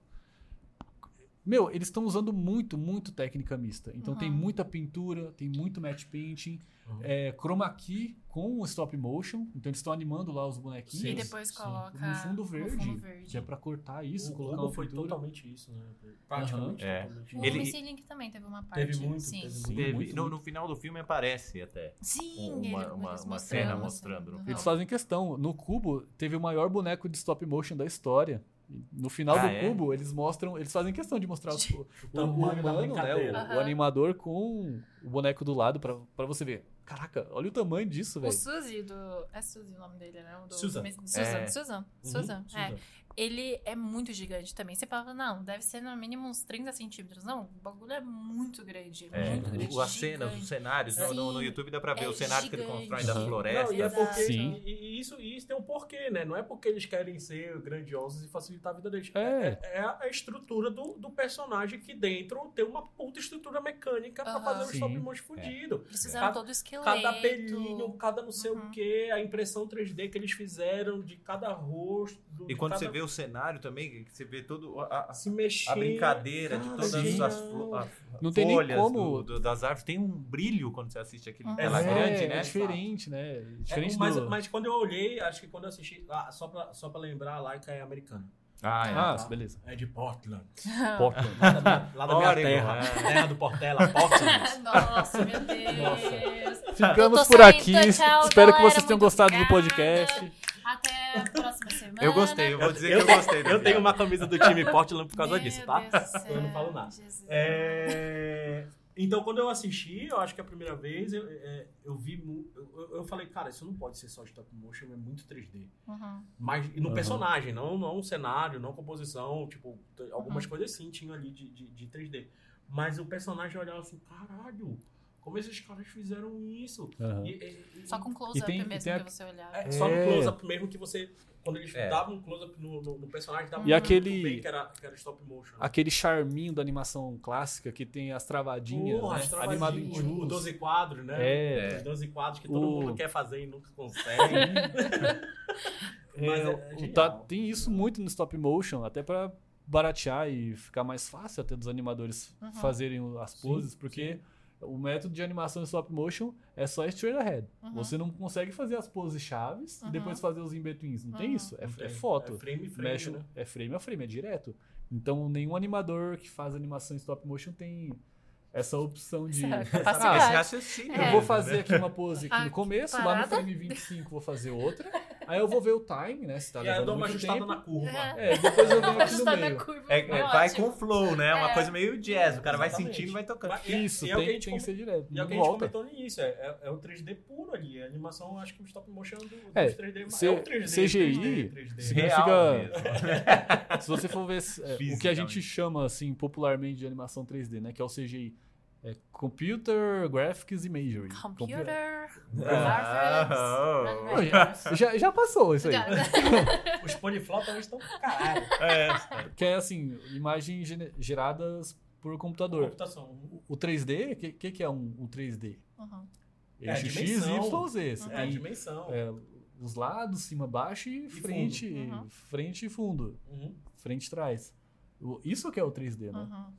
Meu, eles estão usando muito, muito técnica mista. Então Uhum. tem muita pintura, tem muito matte painting, Uhum. é, chroma key com stop motion. Então eles estão animando lá os bonequinhos. Sim, E depois sim. coloca No fundo verde, fundo verde. Que é pra cortar isso, o colocar uma foi pintura. totalmente isso, né? Praticamente É. totalmente O. Ele- Link também teve uma parte. Teve muito, Sim. teve Sim, Teve- muito, no, no final do filme aparece até. Sim, Uma- ele- uma- uma mostrando, cena assim, mostrando uhum. Eles fazem questão. No cubo, teve o maior boneco de stop motion da história. No final Ah, do é? cubo, eles mostram. Eles fazem questão de mostrar os- o, o, da humano, né? O, Aham. o animador com o boneco do lado pra, pra você ver. Caraca, olha o tamanho disso, O velho. Suzy do. É Suzy o nome dele, né? O do... Susan. Susan. É. Susan. Uhum, Susan. É. Ele é muito gigante também. Você fala, não, deve ser no mínimo uns 30 centímetros. Não, o bagulho é muito grande. É, muito grande. o- as cenas, gigante. os cenários. No, no- no Sim. YouTube dá pra ver É o cenário que ele gigante. constrói das Uhum. florestas. Não, e é porque. Sim. E, e isso, e isso tem um porquê, né? Não é porque eles querem ser grandiosos e facilitar a vida deles. É. É, a estrutura do, do personagem que dentro tem uma puta estrutura mecânica pra Aham. fazer o stop Sim. motion fudido. Eles fizeram Cada- todo o esqueleto. Cada pelinho, cada não sei o Uhum. que, a impressão 3D que eles fizeram de cada rosto. E quando cada- você vê o cenário também, que você vê todo a, a- se mexer. a brincadeira de Cara, todas sim. as a- Não tem nem folhas como- do- do- das árvores. Tem um brilho quando você assiste aquele Uhum. tela É, grande, é, né? é diferente, né? Diferente É, mas, do... mas quando eu olhei, acho que quando eu assisti. ah, só, pra, só pra lembrar, a Laika é americana. Ah, é. Ah, tá. beleza. É de Portland. Portland. Lá da minha, lá da minha Oregon, terra. é. Terra do Portela, Portland. Nossa, meu Deus. Ficamos Eu tô por saindo, aqui. tchau, Espero que galera, vocês tenham gostado do obrigada. podcast. Até a próxima. Eu gostei, eu vou dizer Eu, que eu gostei. eu tenho uma camisa do time Portland por causa Meu disso, tá? Céu, Eu não falo nada. É, Então, quando eu assisti, eu acho que a primeira vez, eu, é, eu vi. Eu, eu falei, cara, isso não pode ser só stop motion, é muito 3D. Uhum. Mas e no Aham. personagem, não, não cenário, não composição, tipo, algumas Uhum. coisas sim tinham ali de, de, de 3D. Mas o personagem olhava assim, caralho, como esses caras fizeram isso? Aham. E- e- e- Só com close-up mesmo tem a- que você olhar. é, só no É. close-up mesmo que você. Quando eles É. davam um close-up no, no, no personagem, dava E muito aquele- bem que era, que era stop motion. Aquele charminho da animação clássica que tem as travadinhas, Porra, né? as Animado em travadinhas, o juice. 12 quadros, né? É. Os 12 quadros que todo O- mundo quer fazer e nunca consegue. Mas É, é tá- tem isso muito no stop motion, até pra baratear e ficar mais fácil até dos animadores Uhum. fazerem as Sim, poses, porque o método de animação em stop motion é só straight ahead. Uhum. Você não consegue fazer as poses chaves Uhum. e depois fazer os in-betweens. Não tem Uhum. isso. É, é tem. foto. É frame a frame, Mexe, né? É frame a frame, é direto. Então nenhum animador que faz animação em stop motion tem essa opção de. Essa Ah, Esse raciocínio. É. eu vou fazer aqui uma pose aqui Ah, no que começo, lá no frame 25 vou fazer outra. Aí eu vou ver o time, né? Se tá E aí eu dou uma ajustada tempo. na curva. É. É, depois eu aqui no Ajustar na meio. curva. É, é, vai com o flow, né? Uma É. coisa meio jazz. O cara vai Exatamente. sentindo e vai tocando. Mas- é- Isso, e é tem, tem que ser direto. E é o que a gente comentou no início, é, é, é o 3D puro ali. A animação, acho que o stop motion do, É, dos 3D mas C- é o 3D. CGI 3D, significa- Real mesmo. Se você for ver é, o que a gente chama assim popularmente de animação 3D, né, que é o CGI, é Computer Graphics Imagery. Computer. Ah, Não, já, já, já passou isso aí. Os poliflotas hoje estão caralho. É. Que é assim, imagens geradas por computador. Computação. O 3D, o que, que, que é um, um 3D? Uhum. É Eixo X, dimensão. Y, Z. Você É a dimensão. é, os lados, cima, baixo e, frente, fundo. Uhum. frente e fundo. Uhum. Frente e trás. O- Isso que é o 3D, né? Uhum.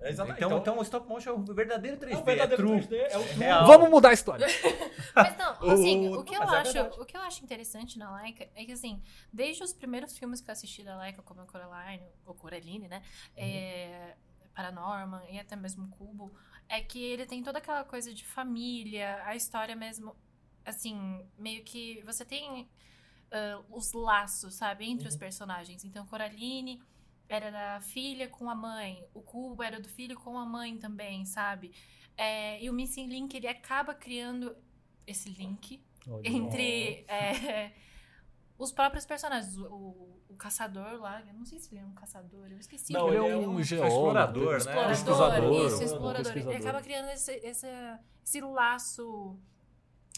É, exatamente. Então, então o stop motion é o verdadeiro 3D. é o verdadeiro true. 3D, é o true. real. Vamos mudar a história. Mas não, assim, O- o que eu mas é o que eu acho interessante na Laika é que assim, desde os primeiros filmes que eu assisti da Laika, como a Coraline, ou Coraline, né, é, Paranorman e até mesmo Cubo, é que ele tem toda aquela coisa de família, a história mesmo, assim, meio que você tem ah, os laços, sabe, entre os Uhum. personagens. Então, Coraline era da filha com a mãe, o Cubo era do filho com a mãe também, sabe? É, e o Missing Link, ele acaba criando esse link Olha, entre é, os próprios personagens. O, o- o caçador lá, eu não sei se ele é um caçador, eu esqueci. Não, o ele nome é dele. um explorador, né? explorador, pesquisador, isso, um explorador. Ele pesquisador. acaba criando esse, esse, esse laço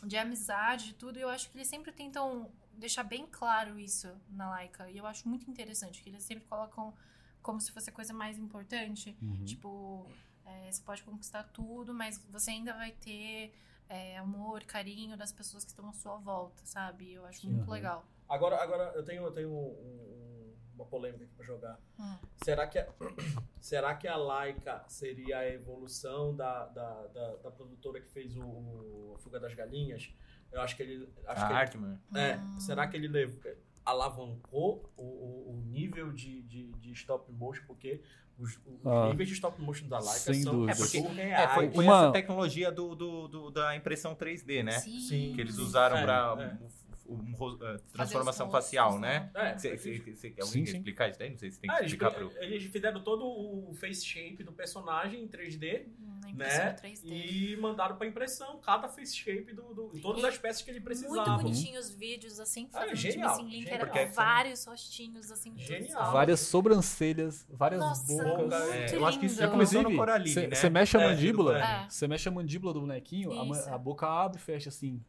de amizade e tudo, e eu acho que eles sempre tentam deixar bem claro isso na Laika, e eu acho muito interessante, que eles sempre colocam como se fosse a coisa mais importante, Uhum. Tipo, é, você pode conquistar tudo, mas você ainda vai ter é, amor, carinho das pessoas que estão à sua volta, sabe? Eu acho muito Uhum. legal. Agora, agora eu tenho, eu tenho um- um- uma polêmica aqui pra jogar. Hum. Será que, a, será que a Laika seria a evolução da, da, da, da produtora que fez o, o Fuga das Galinhas? Eu acho que ele. Acho A que ele- Hartman. É, Hum. será que ele lev- alavancou o, o, o nível de, de, de stop motion? Porque os, os Ah, níveis de stop motion da Laika sem são dúvida. É, porque- surreais. É, foi, foi Uma- essa tecnologia do, do, do- da impressão 3D, né? Sim. Sim. Que eles usaram É, pra é. Um- eh, transformação facial, né? né? É, Cê, eles- cê, cê, alguém Sim, quer sim. explicar isso daí? Não sei se tem que Ah, eles, explicar pro... eles fizeram todo o face shape do personagem em 3D, Na impressão né? 3D. E mandaram pra impressão cada face shape do, do todas E as peças que ele Muito precisava. bonitinho os vídeos, assim, Ah, fazendo genial, tipo, assim, link, genial. era Porque- vários rostinhos, assim, Genial. Várias sobrancelhas, várias Nossa, bocas. muito É, eu acho que isso já começou no Coraline, você né? mexe a É, mandíbula, é. você mexe a mandíbula do bonequinho, a boca abre e fecha assim.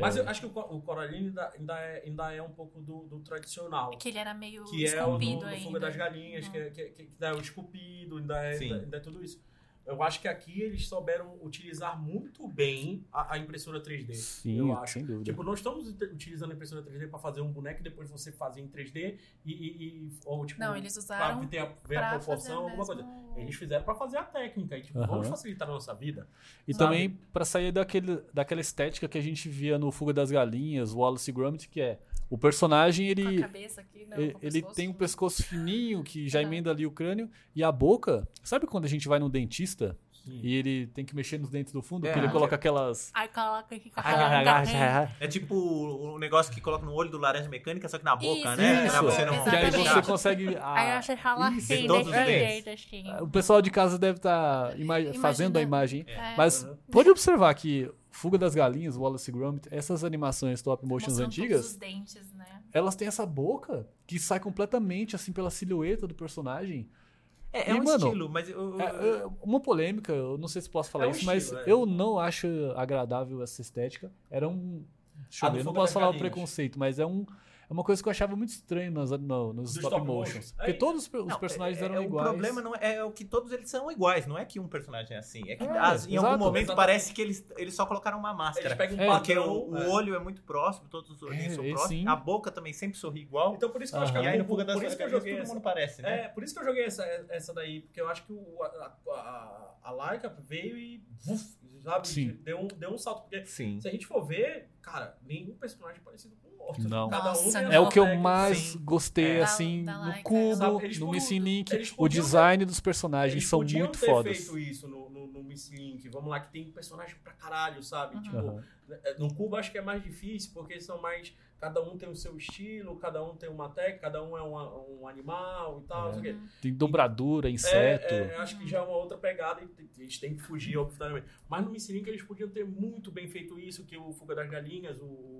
Mas É. eu acho que o, Co- o Coraline ainda, ainda, é, ainda é um pouco do, do tradicional. Que ele era meio Que é o do, esculpido. Fuga das Galinhas, que, é- que, que, que ainda é o esculpido, ainda é, ainda, ainda é tudo isso. Eu acho que aqui eles souberam utilizar muito bem a, a impressora 3D. Sim, eu acho. sem dúvida. Tipo, não estamos ut- utilizando a impressora 3D para fazer um boneco e depois você fazer em 3D e, e, e- ou tipo Não, eles pra usaram ter a, ver a proporção, fazer alguma coisa. Eles fizeram para fazer a técnica e tipo, vamos facilitar a nossa vida. E sabe? também pra sair daquele, daquela estética que a gente via no Fuga das Galinhas, Wallace e Gromit, que é o personagem, ele, aqui, não, ele, tem um pescoço fininho que já emenda ali o crânio. E a boca. Sabe quando a gente vai no dentista Sim. e ele tem que mexer nos dentes do fundo? É. que ele coloca aquelas. Aí coloca aqui com a É tipo o negócio que coloca no olho do laranja mecânica, só que na boca, Isso, né? isso. Você não Que aí você consegue. a- Aí você fala Isso, assim, todos assim. o pessoal de casa deve estar fazendo a imagem. É. Mas Uhum. pode observar que Fuga das Galinhas, Wallace e Gromit, essas animações stop motions Mostrando todos antigas, os dentes, né? elas têm essa boca que sai completamente assim pela silhueta do personagem. É, é E, um mano, estilo, mas eu, É, é, uma polêmica, eu não sei se posso falar É um isso, mas estilo, é. eu não acho agradável essa estética. Era um. Deixa eu do ver, não posso falar o preconceito, mas é um. É uma coisa que eu achava muito estranho nos, no- nos stop, stop motions. Porque É todos os, Não, personagens é- eram é- iguais. O problema não é, é o que todos eles são iguais, não é que um personagem é assim. É que É, as- em exato. algum momento Exatamente. parece que eles, eles só colocaram uma Eles máscara. pegam um É, Porque o, o é. olho é muito próximo, todos os olhinhos É, são é, próximos. sim. A boca também sempre sorri igual. Então por isso que eu acho que Aham. aí no por, isso que eu joguei todo essa, mundo parece, né? É, por isso que eu joguei essa, essa daí, porque eu acho que o, a, a, a Laika veio e. Uf, sabe? Deu, um- deu um salto. Porque Sim. se a gente for ver, cara, nenhum personagem é parecido com Não. Cada um Nossa, não. É o que eu mais sim. gostei, É. assim, Da- da no Laika. Cubo, Sabe, eles no Missing Link. eles O design dos personagens Eles são podiam muito ter fodas. feito isso no, no, no Miss Link. Vamos lá, que tem personagem pra caralho, sabe? Uhum. Tipo, Aham. no Cubo acho que é mais difícil, porque são mais. Cada um tem o seu estilo, cada um tem uma técnica, cada um é um, um animal e tal, quê. Tem dobradura, inseto. É, é, acho que já é uma outra pegada e a gente tem que fugir, obviamente. Mas no Miss Link eles podiam ter muito bem feito isso, que o Fuga das Galinhas, o.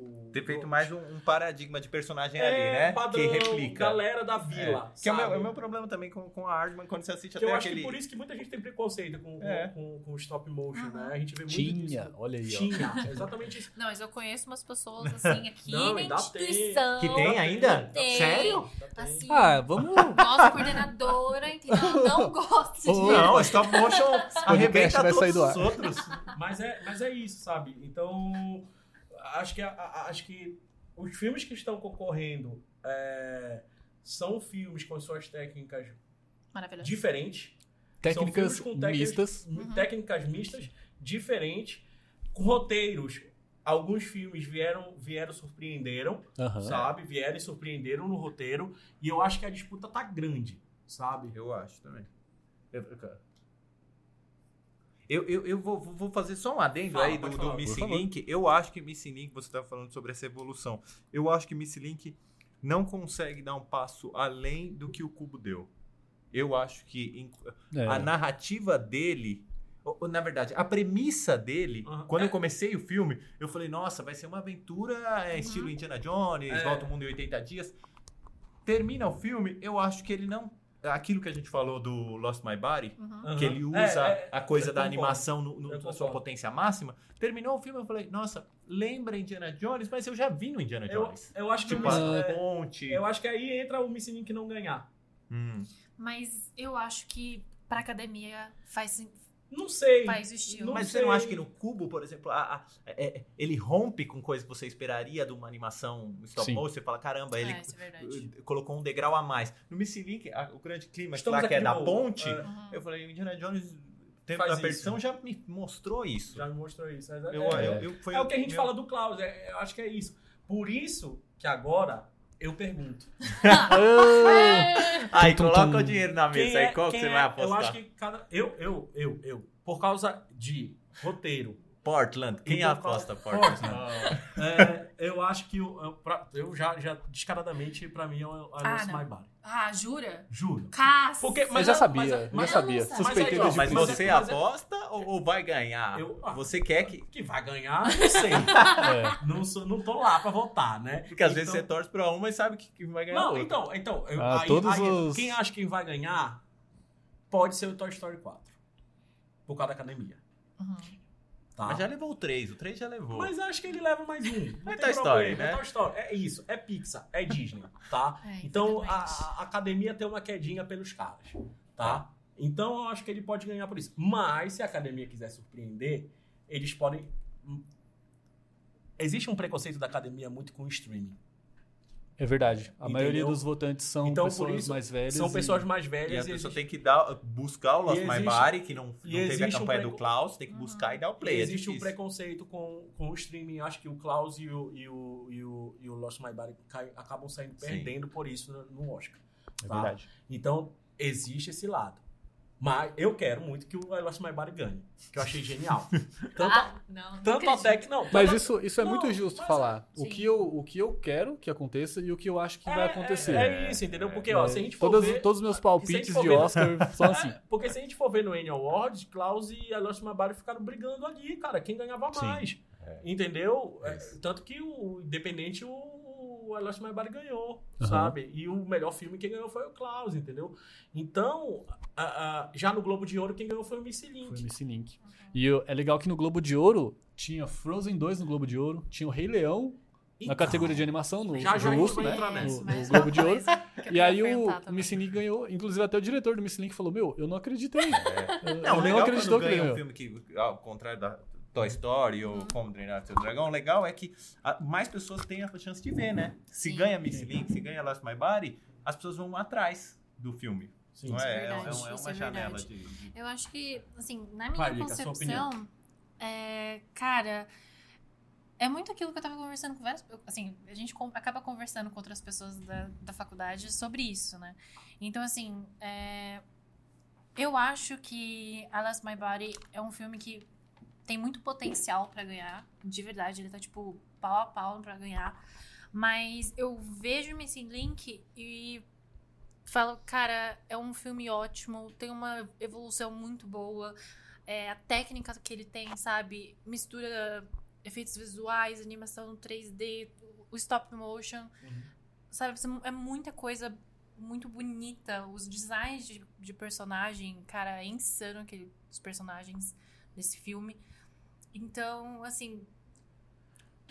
o Ter feito mais um, um paradigma de personagem é, ali, né? Padrão, que replica. Galera da vila. É. Que é o meu, é o meu problema também com, com a Hardman quando você assiste Que eu até acho aquele. que por isso que muita gente tem preconceito com, com, É. com, com stop motion, Uhum. né? A gente vê muito Tinha, disso. olha aí, ó. Tinha, exatamente isso. Não, mas eu conheço umas pessoas assim aqui Não, na tem. instituição. Que tem ainda? Tem. Sério? Assim, Ah, vamos. nossa coordenadora, entendeu? Não gosto de Não, stop motion arrebenta vai todos sair do os ar. outros. Mas é, mas é isso, sabe? Então, acho que, a- a- acho que os filmes que estão concorrendo é, são filmes com suas técnicas diferentes. Técnicas São filmes com técnicas- mistas. Uhum. Técnicas mistas, diferentes, com roteiros. Alguns filmes vieram, vieram surpreenderam, Aham. sabe? Vieram e surpreenderam no roteiro. E eu acho que a disputa tá grande, sabe? Eu acho também. Eu, eu, eu vou, vou fazer só um adendo Fala, aí do, do falar, por Missing. Link. Eu acho que Missing Link, você estava falando sobre essa evolução. Eu acho que Missing Link não consegue dar um passo além do que o Cubo deu. Eu acho que É. a narrativa dele. Na verdade, a premissa dele, Aham. quando É. eu comecei o filme, eu falei, nossa, vai ser uma aventura é, estilo Indiana Jones, É. volta o mundo em 80 dias. Termina o filme, eu acho que ele não. Aquilo que a gente falou do Lost My Body, Uhum. que ele É, usa é, a coisa da animação no- no- na sua potência máxima. Terminou o filme, eu falei, nossa, lembra Indiana Jones, mas eu já vi no Indiana Eu, Jones. eu acho que Tipo, o a Miss- é, ponte. eu acho que aí entra o Missing Link não ganhar. Hum. Mas eu acho que pra academia faz, Não sei. faz o estilo. Não Mas você sei. não acha que no Cubo, por exemplo, a- a- é- ele rompe com coisas que você esperaria de uma animação stop motion? Você fala, caramba, ele É, é uh, colocou um degrau a mais. No Missing Link, a- o grande clima lá que aqui é da novo. ponte, É, Uhum. eu falei, o Indiana Jones, tempo da isso. perdição, já me mostrou isso. já me mostrou isso. É, Eu, é- eu, eu- foi é o que a gente meu- fala do Klaus. é- eu acho que é isso. Por isso que agora eu pergunto. Aí, coloca o dinheiro na mesa Quem é- aí, qual que você é- vai apostar? Eu acho que cada. Eu, eu, eu, eu. Por causa de roteiro. Portland. Quem E por aposta causa- Portland? é, eu acho que eu, pra- eu já, já descaradamente, pra mim, é o Ah, Lost não. My Body. Ah, jura? Juro. Cássio. Porque- Mas já é- sabia, mas é- eu já mas- sabia. mas- Suspeitei mas o Mas Mas você mas é- aposta ou, ou vai ganhar? Eu- ah, você quer que. Que vai ganhar, não sei. É. não, sou, não tô lá pra votar, né? Porque às vezes Então- você torce pra uma e sabe que, que vai ganhar Não, outra. então, então eu- Ah, aí- todos aí, os- quem acha que vai ganhar pode ser o Toy Story 4. Por causa da academia. Uhum. Tá? Mas já levou o 3, o 3 já levou. Mas acho que ele leva mais um. Não É tem Toy Story, problema, né? É Toy Story. É isso, é Pixar, é Disney, tá? É, então a, a academia tem uma quedinha pelos caras, tá? Então eu acho que ele pode ganhar por isso. Mas se a academia quiser surpreender, eles podem. Existe um preconceito da academia muito com o streaming. É verdade. A Entendeu? maioria dos votantes são Então, pessoas isso, mais velhas. São e- pessoas mais E a velhas. pessoa existe- tem que dar, buscar o Lost E My existe- Body, que não, não e teve a existe um campanha preco- do Klaus, tem que buscar e dar o E play. é existe um difícil. preconceito com, com o streaming. Acho que o Klaus e o, e o, e o, e o Lost My Body cai- acabam saindo Sim. perdendo por isso no, no Oscar. É tá? verdade. Então, existe esse lado. Mas eu quero muito que o I Lost My Body ganhe. Que eu achei genial. Tanto, Ah, não, não tanto até que não. Mas isso, isso é Não, muito justo mas falar. é- O sim. que, eu, o que eu quero que aconteça e o que eu acho que vai acontecer. É, é isso, entendeu? Porque, ó, se a gente for Todas- ver... Todos os meus palpites de ver- Oscar são assim. Porque se a gente for ver no Annie Awards, Klaus e I Lost My Body ficaram brigando ali, cara. Quem ganhava Sim. mais. É. Entendeu? É, tanto que o Independente, o o I Lost My Body ganhou, Aham. sabe? E o melhor filme quem ganhou foi o Klaus, entendeu? Então, a- a- já no Globo de Ouro, quem ganhou foi o Missy Link. Foi Missy Link. E eu- é legal que no Globo de Ouro tinha Frozen 2 no Globo de Ouro, tinha o Rei Leão na categoria de animação, no, Já, já no, vai né, entrar no- nessa. no Mais Globo de Ouro. eu E aí o, o Link ganhou, inclusive até o diretor do Link falou, meu, eu não acreditei. Eu Não, não legal acreditou quando que ele ganha um ganhou. filme que, ao contrário da Toy Story Uhum. ou Como Treinar Seu Dragão, o legal é que a- mais pessoas têm a chance de ver, né? Se Sim. ganha Miss Link, se ganha Lost My Body, as pessoas vão atrás do filme. Sim, não isso é é? É, verdade, é- é uma é janela de, de- Eu acho que, assim, na minha concepção, é, cara, é muito aquilo que eu tava conversando com várias assim, a gente acaba conversando com outras pessoas da, da faculdade sobre isso, né? Então, assim, é, eu acho que Lost My Body é um filme que tem muito potencial pra ganhar, de verdade, ele tá, tipo, pau a pau pra ganhar, mas eu vejo Missing Link e falo, cara, é um filme ótimo, tem uma evolução muito boa, é, a técnica que ele tem, sabe? Mistura efeitos visuais, animação 3D, o stop motion, sabe? É muita coisa muito bonita. Os designs de, de personagem, cara, é insano aquele, os personagens desse filme. Então, assim,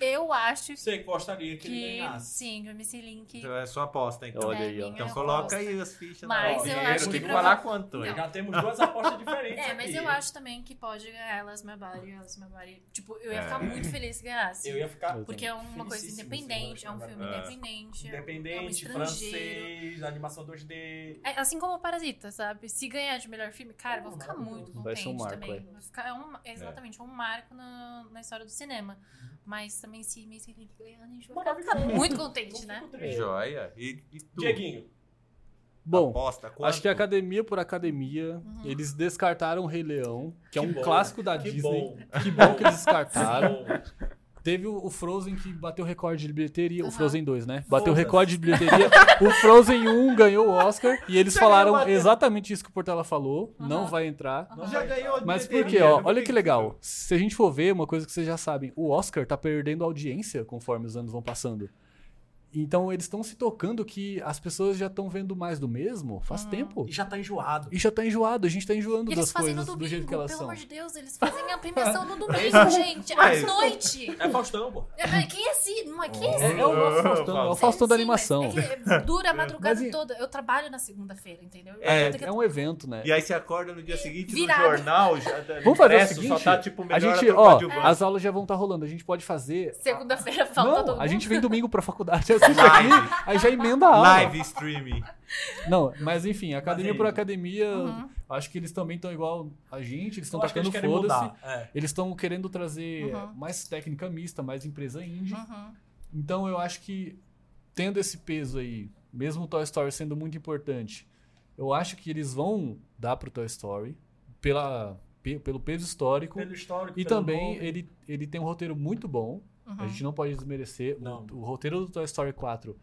eu acho Você gostaria que, ele que, ganhasse. sim, que o Missy Link Então é sua aposta, então. Olha é aí, ó. Então coloca aposta. aí as fichas Mas na eu hora. acho que Tem que prova- falar com o Antônio. Já temos duas apostas diferentes É, aqui. mas eu acho também que pode ganhar Elas Body, Elas Body. Tipo, eu ia É. ficar muito feliz se ganhasse. Eu ia ficar Porque é uma coisa independente, é um filme independente. é um independente, estrangeiro. francês, animação 2D. É, assim como o Parasita, sabe? Se ganhar de melhor filme, cara, eu vou ficar muito Vai contente ser um marco, também. é. Vai ficar, é um, é exatamente, um marco na, na história do cinema. Mas também se Missy ganhar, a gente vai ficar muito contente, né? Joia. E, e tu? Dieguinho. Bom, Aposta, acho que quanto? academia por academia, Uhum. eles descartaram o Rei Leão, que é Que um bom, clássico da que Disney. bom. Que bom que eles descartaram. Teve o o Frozen que bateu recorde de bilheteria, o Aham. Frozen 2, né? Bateu recorde de bilheteria. o Frozen 1 ganhou o Oscar e eles Já falaram exatamente isso que o Portela falou, Aham. não vai entrar. Aham. Já ganhou a Mas por quê, ó? né? Olha que legal. Se a gente for ver, uma coisa que vocês já sabem, o Oscar tá perdendo audiência conforme os anos vão passando. Então eles estão se tocando que as pessoas já estão vendo mais do mesmo faz Uhum. tempo. E já tá enjoado. E já tá enjoado, a gente tá enjoando E eles das fazem coisas no do domingo, jeito que elas pelo são. amor de Deus, eles fazem a premiação no domingo, gente, Mas- à noite. É Faustão, pô. É, Quem é esse? Não é quem é esse? É, é o nosso Faustão, é o Faustão da animação. É que dura a madrugada Mas toda. Eu trabalho na segunda-feira, entendeu? É, É um evento, né? E aí você acorda no dia seguinte Virado. no jornal, já, Vamos fazer o impresso, seguinte, só tá tipo a gente, ó, as aulas já vão estar rolando, a gente pode fazer... Segunda-feira falta todo Não, mundo. a gente vem domingo pra faculdade, assiste Live. aqui, aí já emenda a aula. Live streaming. Não, mas enfim, academia Mas por aí- academia, Uhum. acho que eles também estão igual a gente, eles estão tacando foda-se. mudar. É. Eles estão querendo trazer Uhum. mais técnica mista, mais empresa indie. Uhum. Então eu acho que tendo esse peso aí, mesmo o Toy Story sendo muito importante, eu acho que eles vão dar pro Toy Story pela, pe- pelo peso histórico. Pelo histórico, E pelo também nome. ele, ele tem um roteiro muito bom. Uhum. A gente não pode desmerecer. O- Não. O, roteiro do Toy Story 4.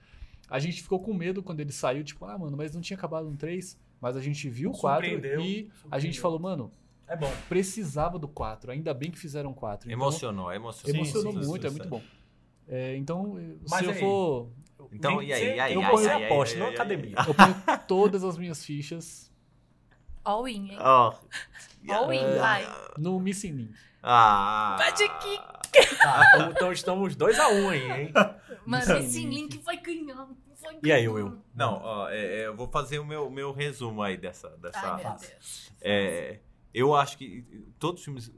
A gente ficou com medo quando ele saiu, tipo, ah, mano, mas não tinha acabado no 3. Mas a gente viu o 4 Surpreendeu, e a gente falou, mano, É bom. precisava do 4. Ainda bem que fizeram 4. Então, Emocionou, emocionou. emocionou Sim, sim, muito, sim, é muito bom. É, então, Mas se eu aí? for. Então, e aí, e aí, Eu e aí, ponho e aí, aposta, e aí, não aí, academia. Eu ponho todas as minhas fichas All in, hein? Ó. All in, vai. no Missing Link. Ah. Que- Tá, então, estamos 2x1 um aí, hein? Mas esse Link. vai ganhar. vai E aí. Will? Não, ó, é, é, eu vou fazer o meu, meu resumo aí dessa, dessa Ai, meu. Deus. É, eu acho que todos os filmes.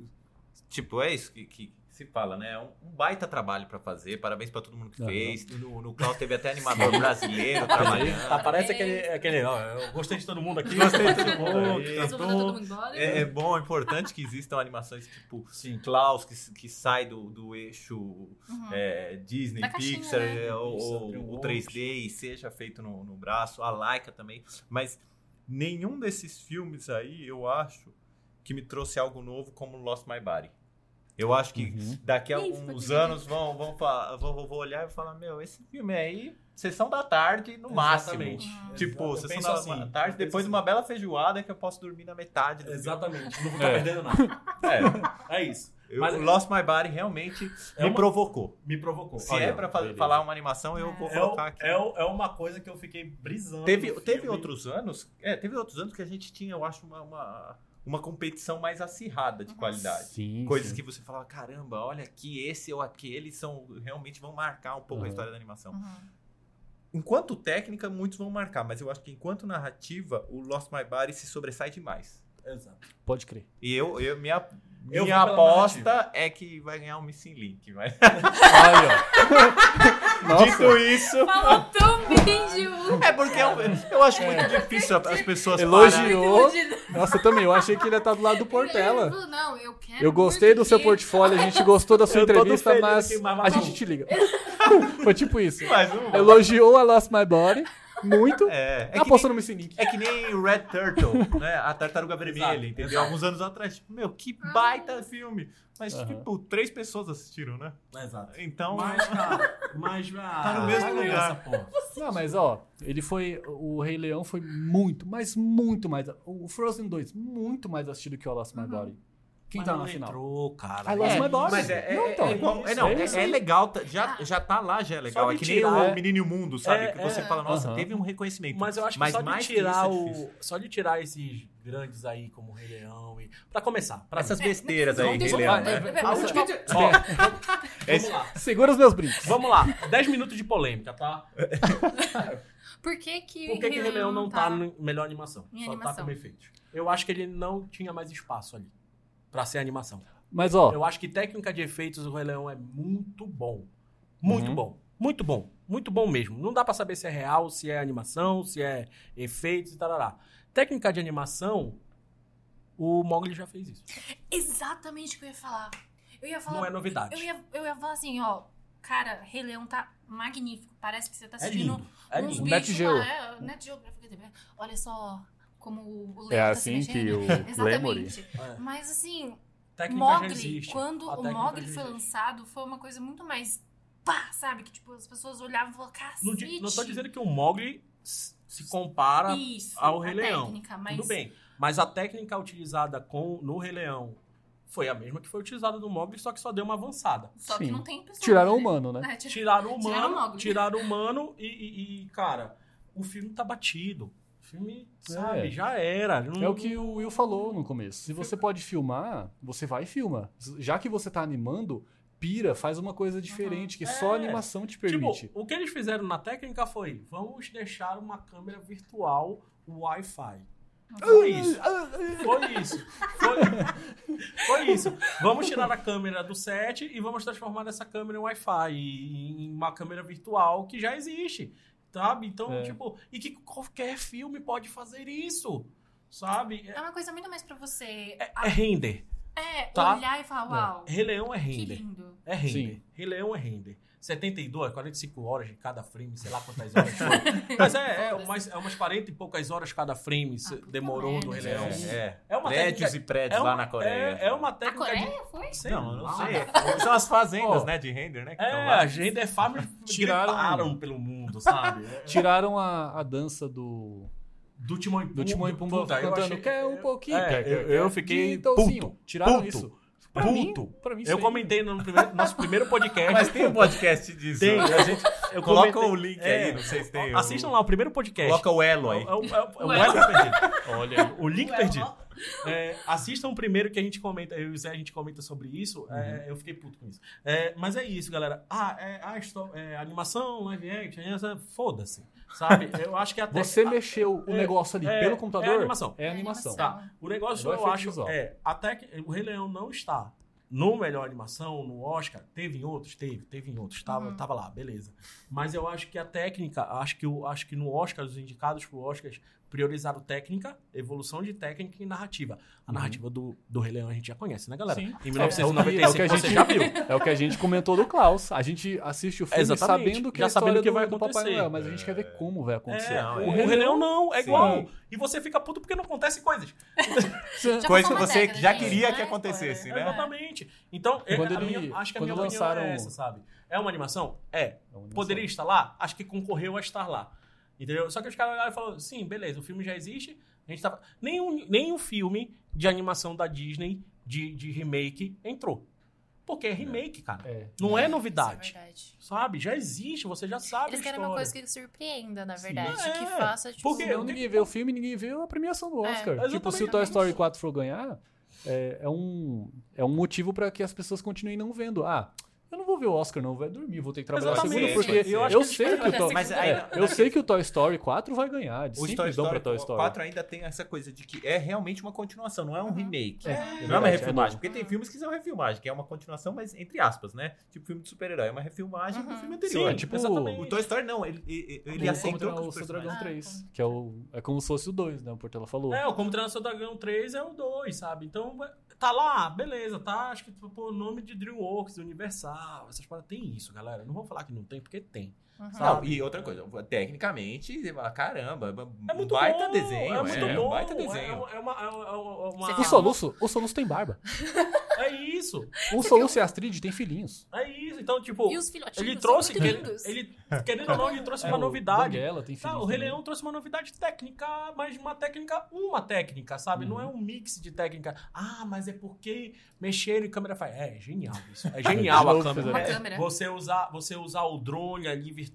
Tipo, é isso que, que se fala, né? É um, um baita trabalho pra fazer. Parabéns pra todo mundo que fez. No, no Klaus teve até animador brasileiro trabalhando. Aparece aquele, aquele. Ó, eu gostei de todo mundo aqui. Gostei de todo mundo. Todo mundo embora. É, é bom, é importante que existam animações tipo Sim. Klaus, que, que sai do, do eixo Uhum. é, Disney, Da caixinha, Pixar, né? é, ou, ou o Dreamworks. 3D e seja feito no, no braço, a Laika também. Mas nenhum desses filmes aí, eu acho, que me trouxe algo novo como Lost My Body. Eu acho que Uhum. daqui a uns foi anos vão, vão, vão, vão- vão olhar e falar, meu, esse filme aí, sessão da tarde no máximo. Exatamente. Uhum. Tipo, Eu sessão da assim, tarde, depois de uma bela feijoada que eu posso dormir na metade do Exatamente. Não vou ficar É. perdendo nada. filme. É. É isso. Eu, Mas- o Lost My Body realmente É me uma- provocou. Me provocou. Se Olha, é pra beleza. falar uma animação, eu vou É, colocar o- aqui. é, é uma coisa que eu fiquei brisando. Teve, teve filme. outros anos, é, teve outros anos que a gente tinha, eu acho, uma, uma- uma competição mais acirrada de qualidade. Sim. Coisas sim. que você fala, caramba, olha aqui, esse ou aquele são realmente vão marcar um pouco a Uhum. história da animação. Uhum. Enquanto técnica, muitos vão marcar, mas eu acho que enquanto narrativa, o Lost My Body se sobressai demais. Exato. Pode crer. E eu, eu minha, Eu minha aposta é que vai ganhar o Missing Link. Mas... Aí, ó. Nossa. Dito isso, Falou tão bem, Ju. é porque eu, eu acho muito difícil as pessoas Elogiou. Nossa, também. Eu achei que ele ia estar do lado do Portela. falou, Não, eu quero Eu gostei do seu portfólio, a gente gostou da sua Eu entrevista, mas aqui, mas a gente te liga. Foi tipo isso. Elogiou a Lost My Body muito. É, é que apostou no Missing Link. É que nem Red Turtle, né? A tartaruga vermelha, Exato, entendeu? exato. Alguns anos atrás, tipo, meu, que baita filme. Mas, Aham. tipo, três pessoas assistiram, né? Exato. Então. Mas, cara, mas ah, Tá no mesmo lugar. essa porra. Não, mas ó, ele foi. O Rei Leão foi muito, mas muito mais. O Frozen 2, muito mais assistido que o Lost My Body. Quem Mas tá não na final? entrou, cara. I lost É, my body. Mas é, é, Não, é, então. é igual- é, não, É é, é legal, tá- já, já tá lá, já é legal. É que nem tirar- o Menino e o Mundo, sabe? É, que você é. fala, nossa, Aham. teve um reconhecimento. Mas eu acho que Mas só de tirar isso é o. Só de tirar esses grandes aí, como o Rei Leão e. Pra começar, pra Essas besteiras aí, Rei Leão, A última- vamos lá. Segura os meus brincos. Vamos lá. 10 minutos de polêmica, tá? Por que que, Por que, Rei Leão não tá no melhor animação? Só tá como efeitos. Eu acho que ele não tinha mais espaço ali. Pra ser animação. Mas ó, Eu acho que técnica de efeitos o Rei Leão é muito bom. Muito Uhum. bom. Muito bom. Muito bom mesmo. Não dá pra saber se é real, se é animação, se é efeitos e tal. Técnica de animação, o Mogli já fez isso. Exatamente o que eu ia falar. Eu ia falar. Não é novidade. Eu ia, eu ia falar assim, ó. Cara, Rei Leão tá magnífico. Parece que você tá É assistindo lindo. É uns lindo. Net bichos Geo. lá. É, Net TV. Olha só como o Leão é tá assim se que o Lemuri. Exatamente. É. Mas assim, Técnica Mogli, existe. quando A o Mogli foi lançado, foi uma coisa muito mais pá, sabe? Que tipo, as pessoas olhavam e falavam, cacete. Não, não tô dizendo que o Mogli se compara Isso, ao Rei Leão. técnica, mas Tudo bem. Mas a técnica utilizada com, no Rei Leão foi a mesma que foi utilizada no Mogli, só que só deu uma avançada. Só que Sim. não tem pessoa. tiraram o né? humano, né? É, tira- Tiraram o Tiraram o humano, Mogli. tiraram o humano e, e- e, cara, o filme tá batido. Filme, sabe, É. já era. Não- É o que o Will falou no começo. Se você pode filmar, você vai e filma. Já que você tá animando, pira, faz uma coisa diferente, que só a É. animação te Tipo, permite. o que eles fizeram na técnica foi: vamos deixar uma câmera virtual Wi-Fi. Foi isso. Foi isso. Foi, foi isso. Vamos tirar a câmera do set e vamos transformar essa câmera em Wi-Fi, em uma câmera virtual que já existe. Sabe? Então, É. tipo, e que qualquer filme pode fazer isso. Sabe? É uma coisa muito mais pra você É, é render. é, tá. olhar e falar, uau, Rei Leão é que render. lindo. É render. Sim. Rei Leão é render. 72, 45 horas de cada frame, sei lá quantas horas foi. Mas é, é, umas, é umas 40 e poucas horas cada frame se- Ah, demorou do Rei merda. Leão. É, é. É uma prédios técnica- e prédios É lá uma- na Coreia. É, é uma A técnica de. Coreia foi? Sei Não, eu não lá. sei. São as fazendas, Ó, né, de render, né? que É, lá. a Gender Farms Tiraram- pelo mundo, sabe? É, Tiraram a, a dança do, Do Timão e Pumba. do Timão e Pumba Puta, eu cantando achei- quer um pouquinho. É, quer, quer, eu- quer, eu fiquei de toucinho. puto, Tiraram puto, isso. Pra mim, Puto. pra mim Eu comentei no primeiro- nosso primeiro podcast. Mas tem um podcast disso. Tem, né? a gente. Eu Coloca comentei- o link É, aí, não sei se tem. Assistam o... lá o primeiro podcast. Coloca o elo aí. É o, é o- é o O elo perdido. Olha aí. O link perdido. É, assistam o primeiro que a gente comenta, eu e o Zé a gente comenta sobre isso. é, eu fiquei puto com isso. É, mas é isso, galera. Ah, é, a histó- é, animação, live action, essa- foda-se. Sabe? Eu acho que até. Você a- mexeu o é, negócio ali é, pelo é computador. animação. É animação. Tá. O negócio eu é acho visual. é até que o Rei Leão não está no melhor animação, no Oscar, teve em outros, teve, teve em outros, tava, Uhum. tava lá, beleza. Mas eu acho que a técnica, acho que o acho que no Oscar os indicados pro Oscar priorizaram técnica, evolução de técnica e narrativa. A Uhum. narrativa do, do Rei Leão a gente já conhece, né, galera? Sim. Em É o que- 1995 é o que a você gente- já viu. É o que a gente comentou do Klaus. A gente assiste o filme Exatamente. sabendo que Já é sabendo o que do, vai do Papai acontecer. Noel, mas a gente quer ver como vai acontecer. É, o, é. o Rei Leão não, é Sim. igual. E você fica puto porque não acontece coisas. Já Coisa que você década já disso, queria né? que acontecesse, É. né? Exatamente. Então, é- Quando ele- minha- acho que a minha opinião lançaram- é essa, sabe? É uma animação? É. É uma animação. Poderia estar lá? Acho que concorreu a estar lá. Entendeu? Só que os caras olharam e falaram, sim, beleza, o filme já existe. A gente tava... nenhum, nenhum filme de animação da Disney, de, de remake, entrou. Porque é remake, cara. É. Não é é novidade. verdade. sabe? Já existe, você já sabe Eles a querem história. uma coisa que surpreenda, na verdade. É, que faça, tipo... porque- ninguém vê o filme, ninguém vê a premiação do É, Oscar. tipo, se o. Toy Story 4 for ganhar, é, é um, é um motivo pra que as pessoas continuem não vendo. Ah, vou ver o Oscar, não, vai dormir, vou ter que trabalhar Exatamente. segunda, porque eu. Eu sei que que o Toy, Mas é, aí- eu sei que o Toy Story 4 vai ganhar. O sempre Toy dão pra Story Toy Story. 4 ainda tem essa coisa de que é realmente uma continuação, não é um remake. É, não é uma verdade, refilmagem. porque tem filmes que são refilmagem, que é uma continuação, mas entre aspas, né? Tipo filme de super-herói. É uma refilmagem do Uhum. filme anterior. Sim, tipo, exatamente. O Toy Story não, ele, ele, ele aceitou que o seu. Dragão Ah, 3, como- que é, o, é como se fosse o 2, né? O Portela falou. É, o Como Treinar Seu Dragão 3 é o 2, sabe? Então, tá lá, beleza, tá? Acho que pô, o nome de DreamWorks, Universal, essas paradas. Tem isso, galera. Não vou falar que não tem, porque tem. Uhum. Não, e outra coisa, tecnicamente, você fala, caramba, É muito baita bom, desenho, é muito é, bom. um baita É, desenho. uma- é uma, é uma, é uma- Você O Soluço, o Soluço tem barba. é isso. O Soluço e a Astrid tem filhinhos. É isso. Então, tipo, E os ele são trouxe. muito Ele, ele, querendo ou não, ele trouxe É, uma o novidade. Banguela tem filhinhos. Tá, o Rei. Leão trouxe uma novidade técnica, mas uma técnica, uma técnica, sabe? Não é Uhum. um mix de técnica. Ah, mas é porque mexeram em câmera faz. É, é genial isso. É genial a câmera. fizeram. Uma É, câmera. Você usar, você usar o drone ali virtual,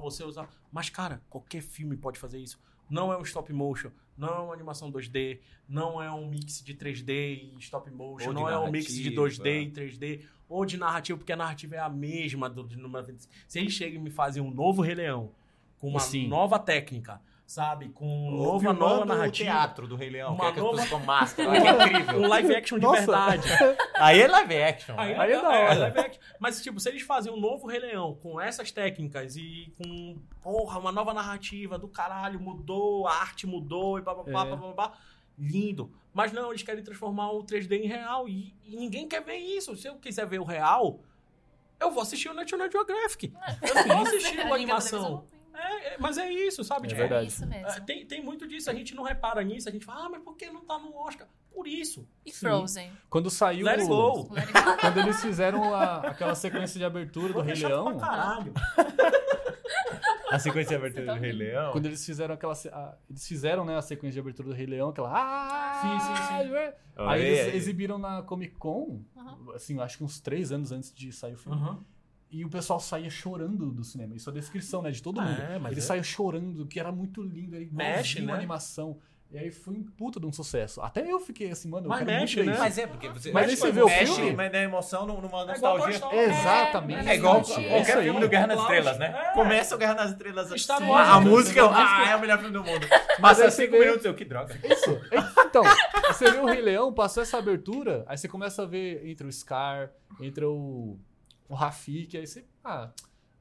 você usar. Mas, cara, qualquer filme pode fazer isso. Não é um stop motion, não é uma animação 2D, não é um mix de 3D e stop motion, não é um mix de narrativa. 2D e 3D, ou de narrativa, porque a narrativa é a mesma do 25. Se eles chegam e me fazem um novo Rei Leão, com uma Sim. nova técnica, sabe? Com nova, filmando nova o narrativa. teatro do Rei Leão, Uma que é nova- com máscara, que é incrível. Um live action de Nossa. verdade. Aí é live action. Aí, Aí é da hora. live action. Mas, tipo, se eles fazem um novo Rei Leão com essas técnicas e com, porra, uma nova narrativa do caralho, mudou, a arte mudou e bababá, É. bababá, lindo. Mas não, eles querem transformar o 3D em real e, e ninguém quer ver isso. Se eu quiser ver o real, eu vou assistir o National Geographic. Eu não vou assistir A uma animação. É, é, mas é isso, sabe? É Tipo, verdade. É isso mesmo. é, tem, tem muito disso, a gente não repara nisso, a gente fala, ah, mas por que não tá no Oscar? Por isso. E Frozen. Quando saiu. Let it go. Let it go. Quando eles fizeram a- aquela sequência de abertura do Rei Leão. pra caralho. A sequência de abertura tá do Rei Leão. Quando eles fizeram aquela. a- eles fizeram, né, a sequência de abertura do Rei Leão, aquela. Ah, Sim, sim, sim. Aí eles exibiram na Comic Con, Uhum. assim, acho que uns três anos antes de sair o filme. Uhum. E o pessoal saía chorando do cinema. Isso é a descrição, né? De todo mundo. É, mas Eles é. saíam chorando, que era muito lindo. Aí Mexe, né? a animação. E aí foi um puta de um sucesso. Até eu fiquei assim, mano, eu Mas quero mexe, né? isso. Mas é, porque você. Mas aí mexe- você vê o mexe, filme? Mas na emoção, numa É igual nostalgia. Story. Exatamente. É igual Gente, qualquer filme do Guerra nas É. Estrelas, né? Começa o Guerra nas Estrelas. Assim, Oscar. A música, no ah, é o melhor filme do mundo. Mas cinco vê- minutos, eu, que droga. Isso. Então, você vê o Rei Leão, passou essa abertura, aí você começa a ver entre o Scar, entre o Rafik, aí você. Ah,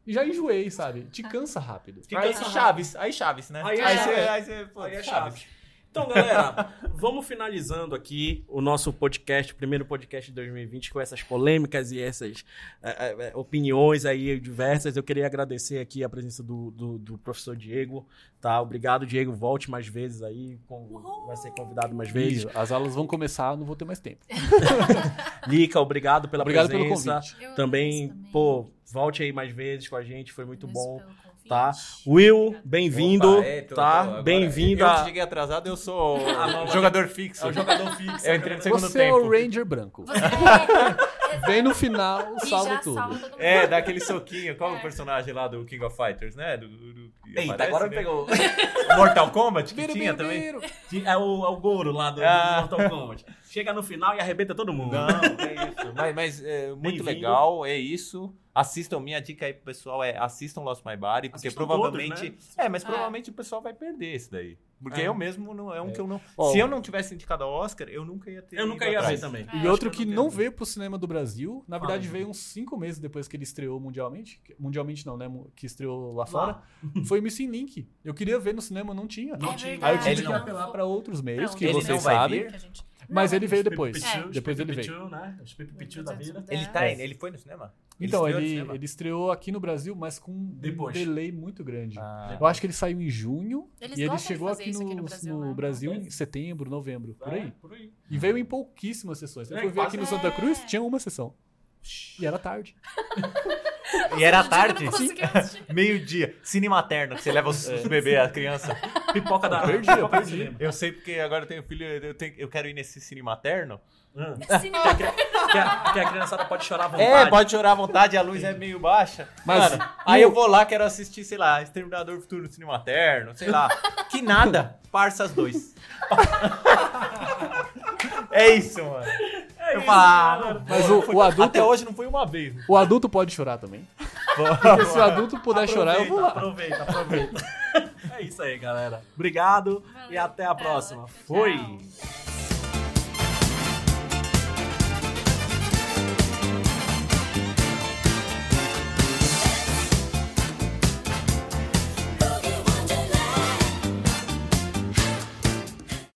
já enjoei, sabe? Te cansa rápido. Fica Aí- aí Chaves, aí Chaves, né? Aí é aí você, aí você, pô, Aí é Chaves. Chaves. Então, galera, vamos finalizando aqui o nosso podcast, o primeiro podcast de 2020, com essas polêmicas e essas eh, eh, opiniões aí diversas. Eu queria agradecer aqui a presença do, do, do professor Diego, tá? Obrigado, Diego. Volte mais vezes aí, com- vai ser convidado mais vezes. Ih, As aulas vão começar, não vou ter mais tempo. Lica, obrigado pela Obrigado pelo presença. convite. Eu Também, agradeço também. pô, volte aí mais vezes com a gente, foi muito bom. Tá? Will, bem-vindo, é, tá? agora- Bem-vindo Eu cheguei atrasado, eu sou jogador fixo. É o jogador fixo. Eu entrei no segundo Você é tempo. o Ranger branco. Você é... Vem no final, salva tudo. salva. É, dá aquele soquinho. Qual É. o personagem lá do King of Fighters, né? Do, do- do- Eita, aparece, agora né? pegou. O Mortal Kombat, que Biro, tinha biro, também. biro. É o, é o Goro lá do, do Ah. Mortal Kombat. Chega no final e arrebenta todo mundo. Não, é isso. Mas, mas é muito legal, é isso. Assistam, minha dica aí pro pessoal é assistam Lost My Body, porque Assistam provavelmente. todos, né? É, mas É. provavelmente o pessoal vai perder esse daí. Porque É. eu mesmo não é um É. que eu não. Se eu não tivesse indicado ao Oscar, eu nunca ia ter. Eu nunca ia ver também. É. E outro que quero não ver. veio pro cinema do Brasil, na verdade gente. veio uns cinco meses depois que ele estreou mundialmente. que- Mundialmente não, né? Que estreou lá Lá. fora. Foi o Missing Link. Eu queria ver no cinema, não tinha. Não É tinha. Aí eu tive Ele que não apelar pra outros meios, que? Ele vocês não sabem. Que a gente- Mas ele veio depois. É. Depois ele veio. né? Os pipipichu da vida. Ele, É. tá, ele foi no cinema? Então, estreou ele, ele estreou aqui no Brasil, mas com um Depois. delay muito grande. Ah. Eu acho que ele saiu em junho Eles e ele chegou aqui no, aqui no Brasil, no né? Brasil em É. setembro, novembro, por É, aí. por aí. E veio em pouquíssimas sessões. Eu É, fui ver aqui no quase- Santa Cruz, É. tinha uma sessão. E era tarde. E era tarde? Meio-dia. Cine materno, que você leva os, os bebês, a criança. Pipoca da... Eu perdi, eu perdi. Eu sei porque agora eu tenho filho, eu, tenho- eu quero ir nesse cine materno. Ah. Cinema. que, a, que a criançada pode chorar à vontade. É, pode chorar à vontade, a luz é meio baixa. Mas- Mano, aí eu vou lá, quero assistir, sei lá, Exterminador Futuro no Cinema Terno, sei lá. Que nada, Parsas 2. é isso, mano. Eu falo, ah, Mas o- foi- o adulto- Até hoje não foi uma vez. né? O adulto pode chorar também. Porque se o adulto puder chorar, eu vou lá. Aproveita, aproveita. é isso aí, galera. Obrigado e Valeu. até a próxima. Tchau, Fui! tchau.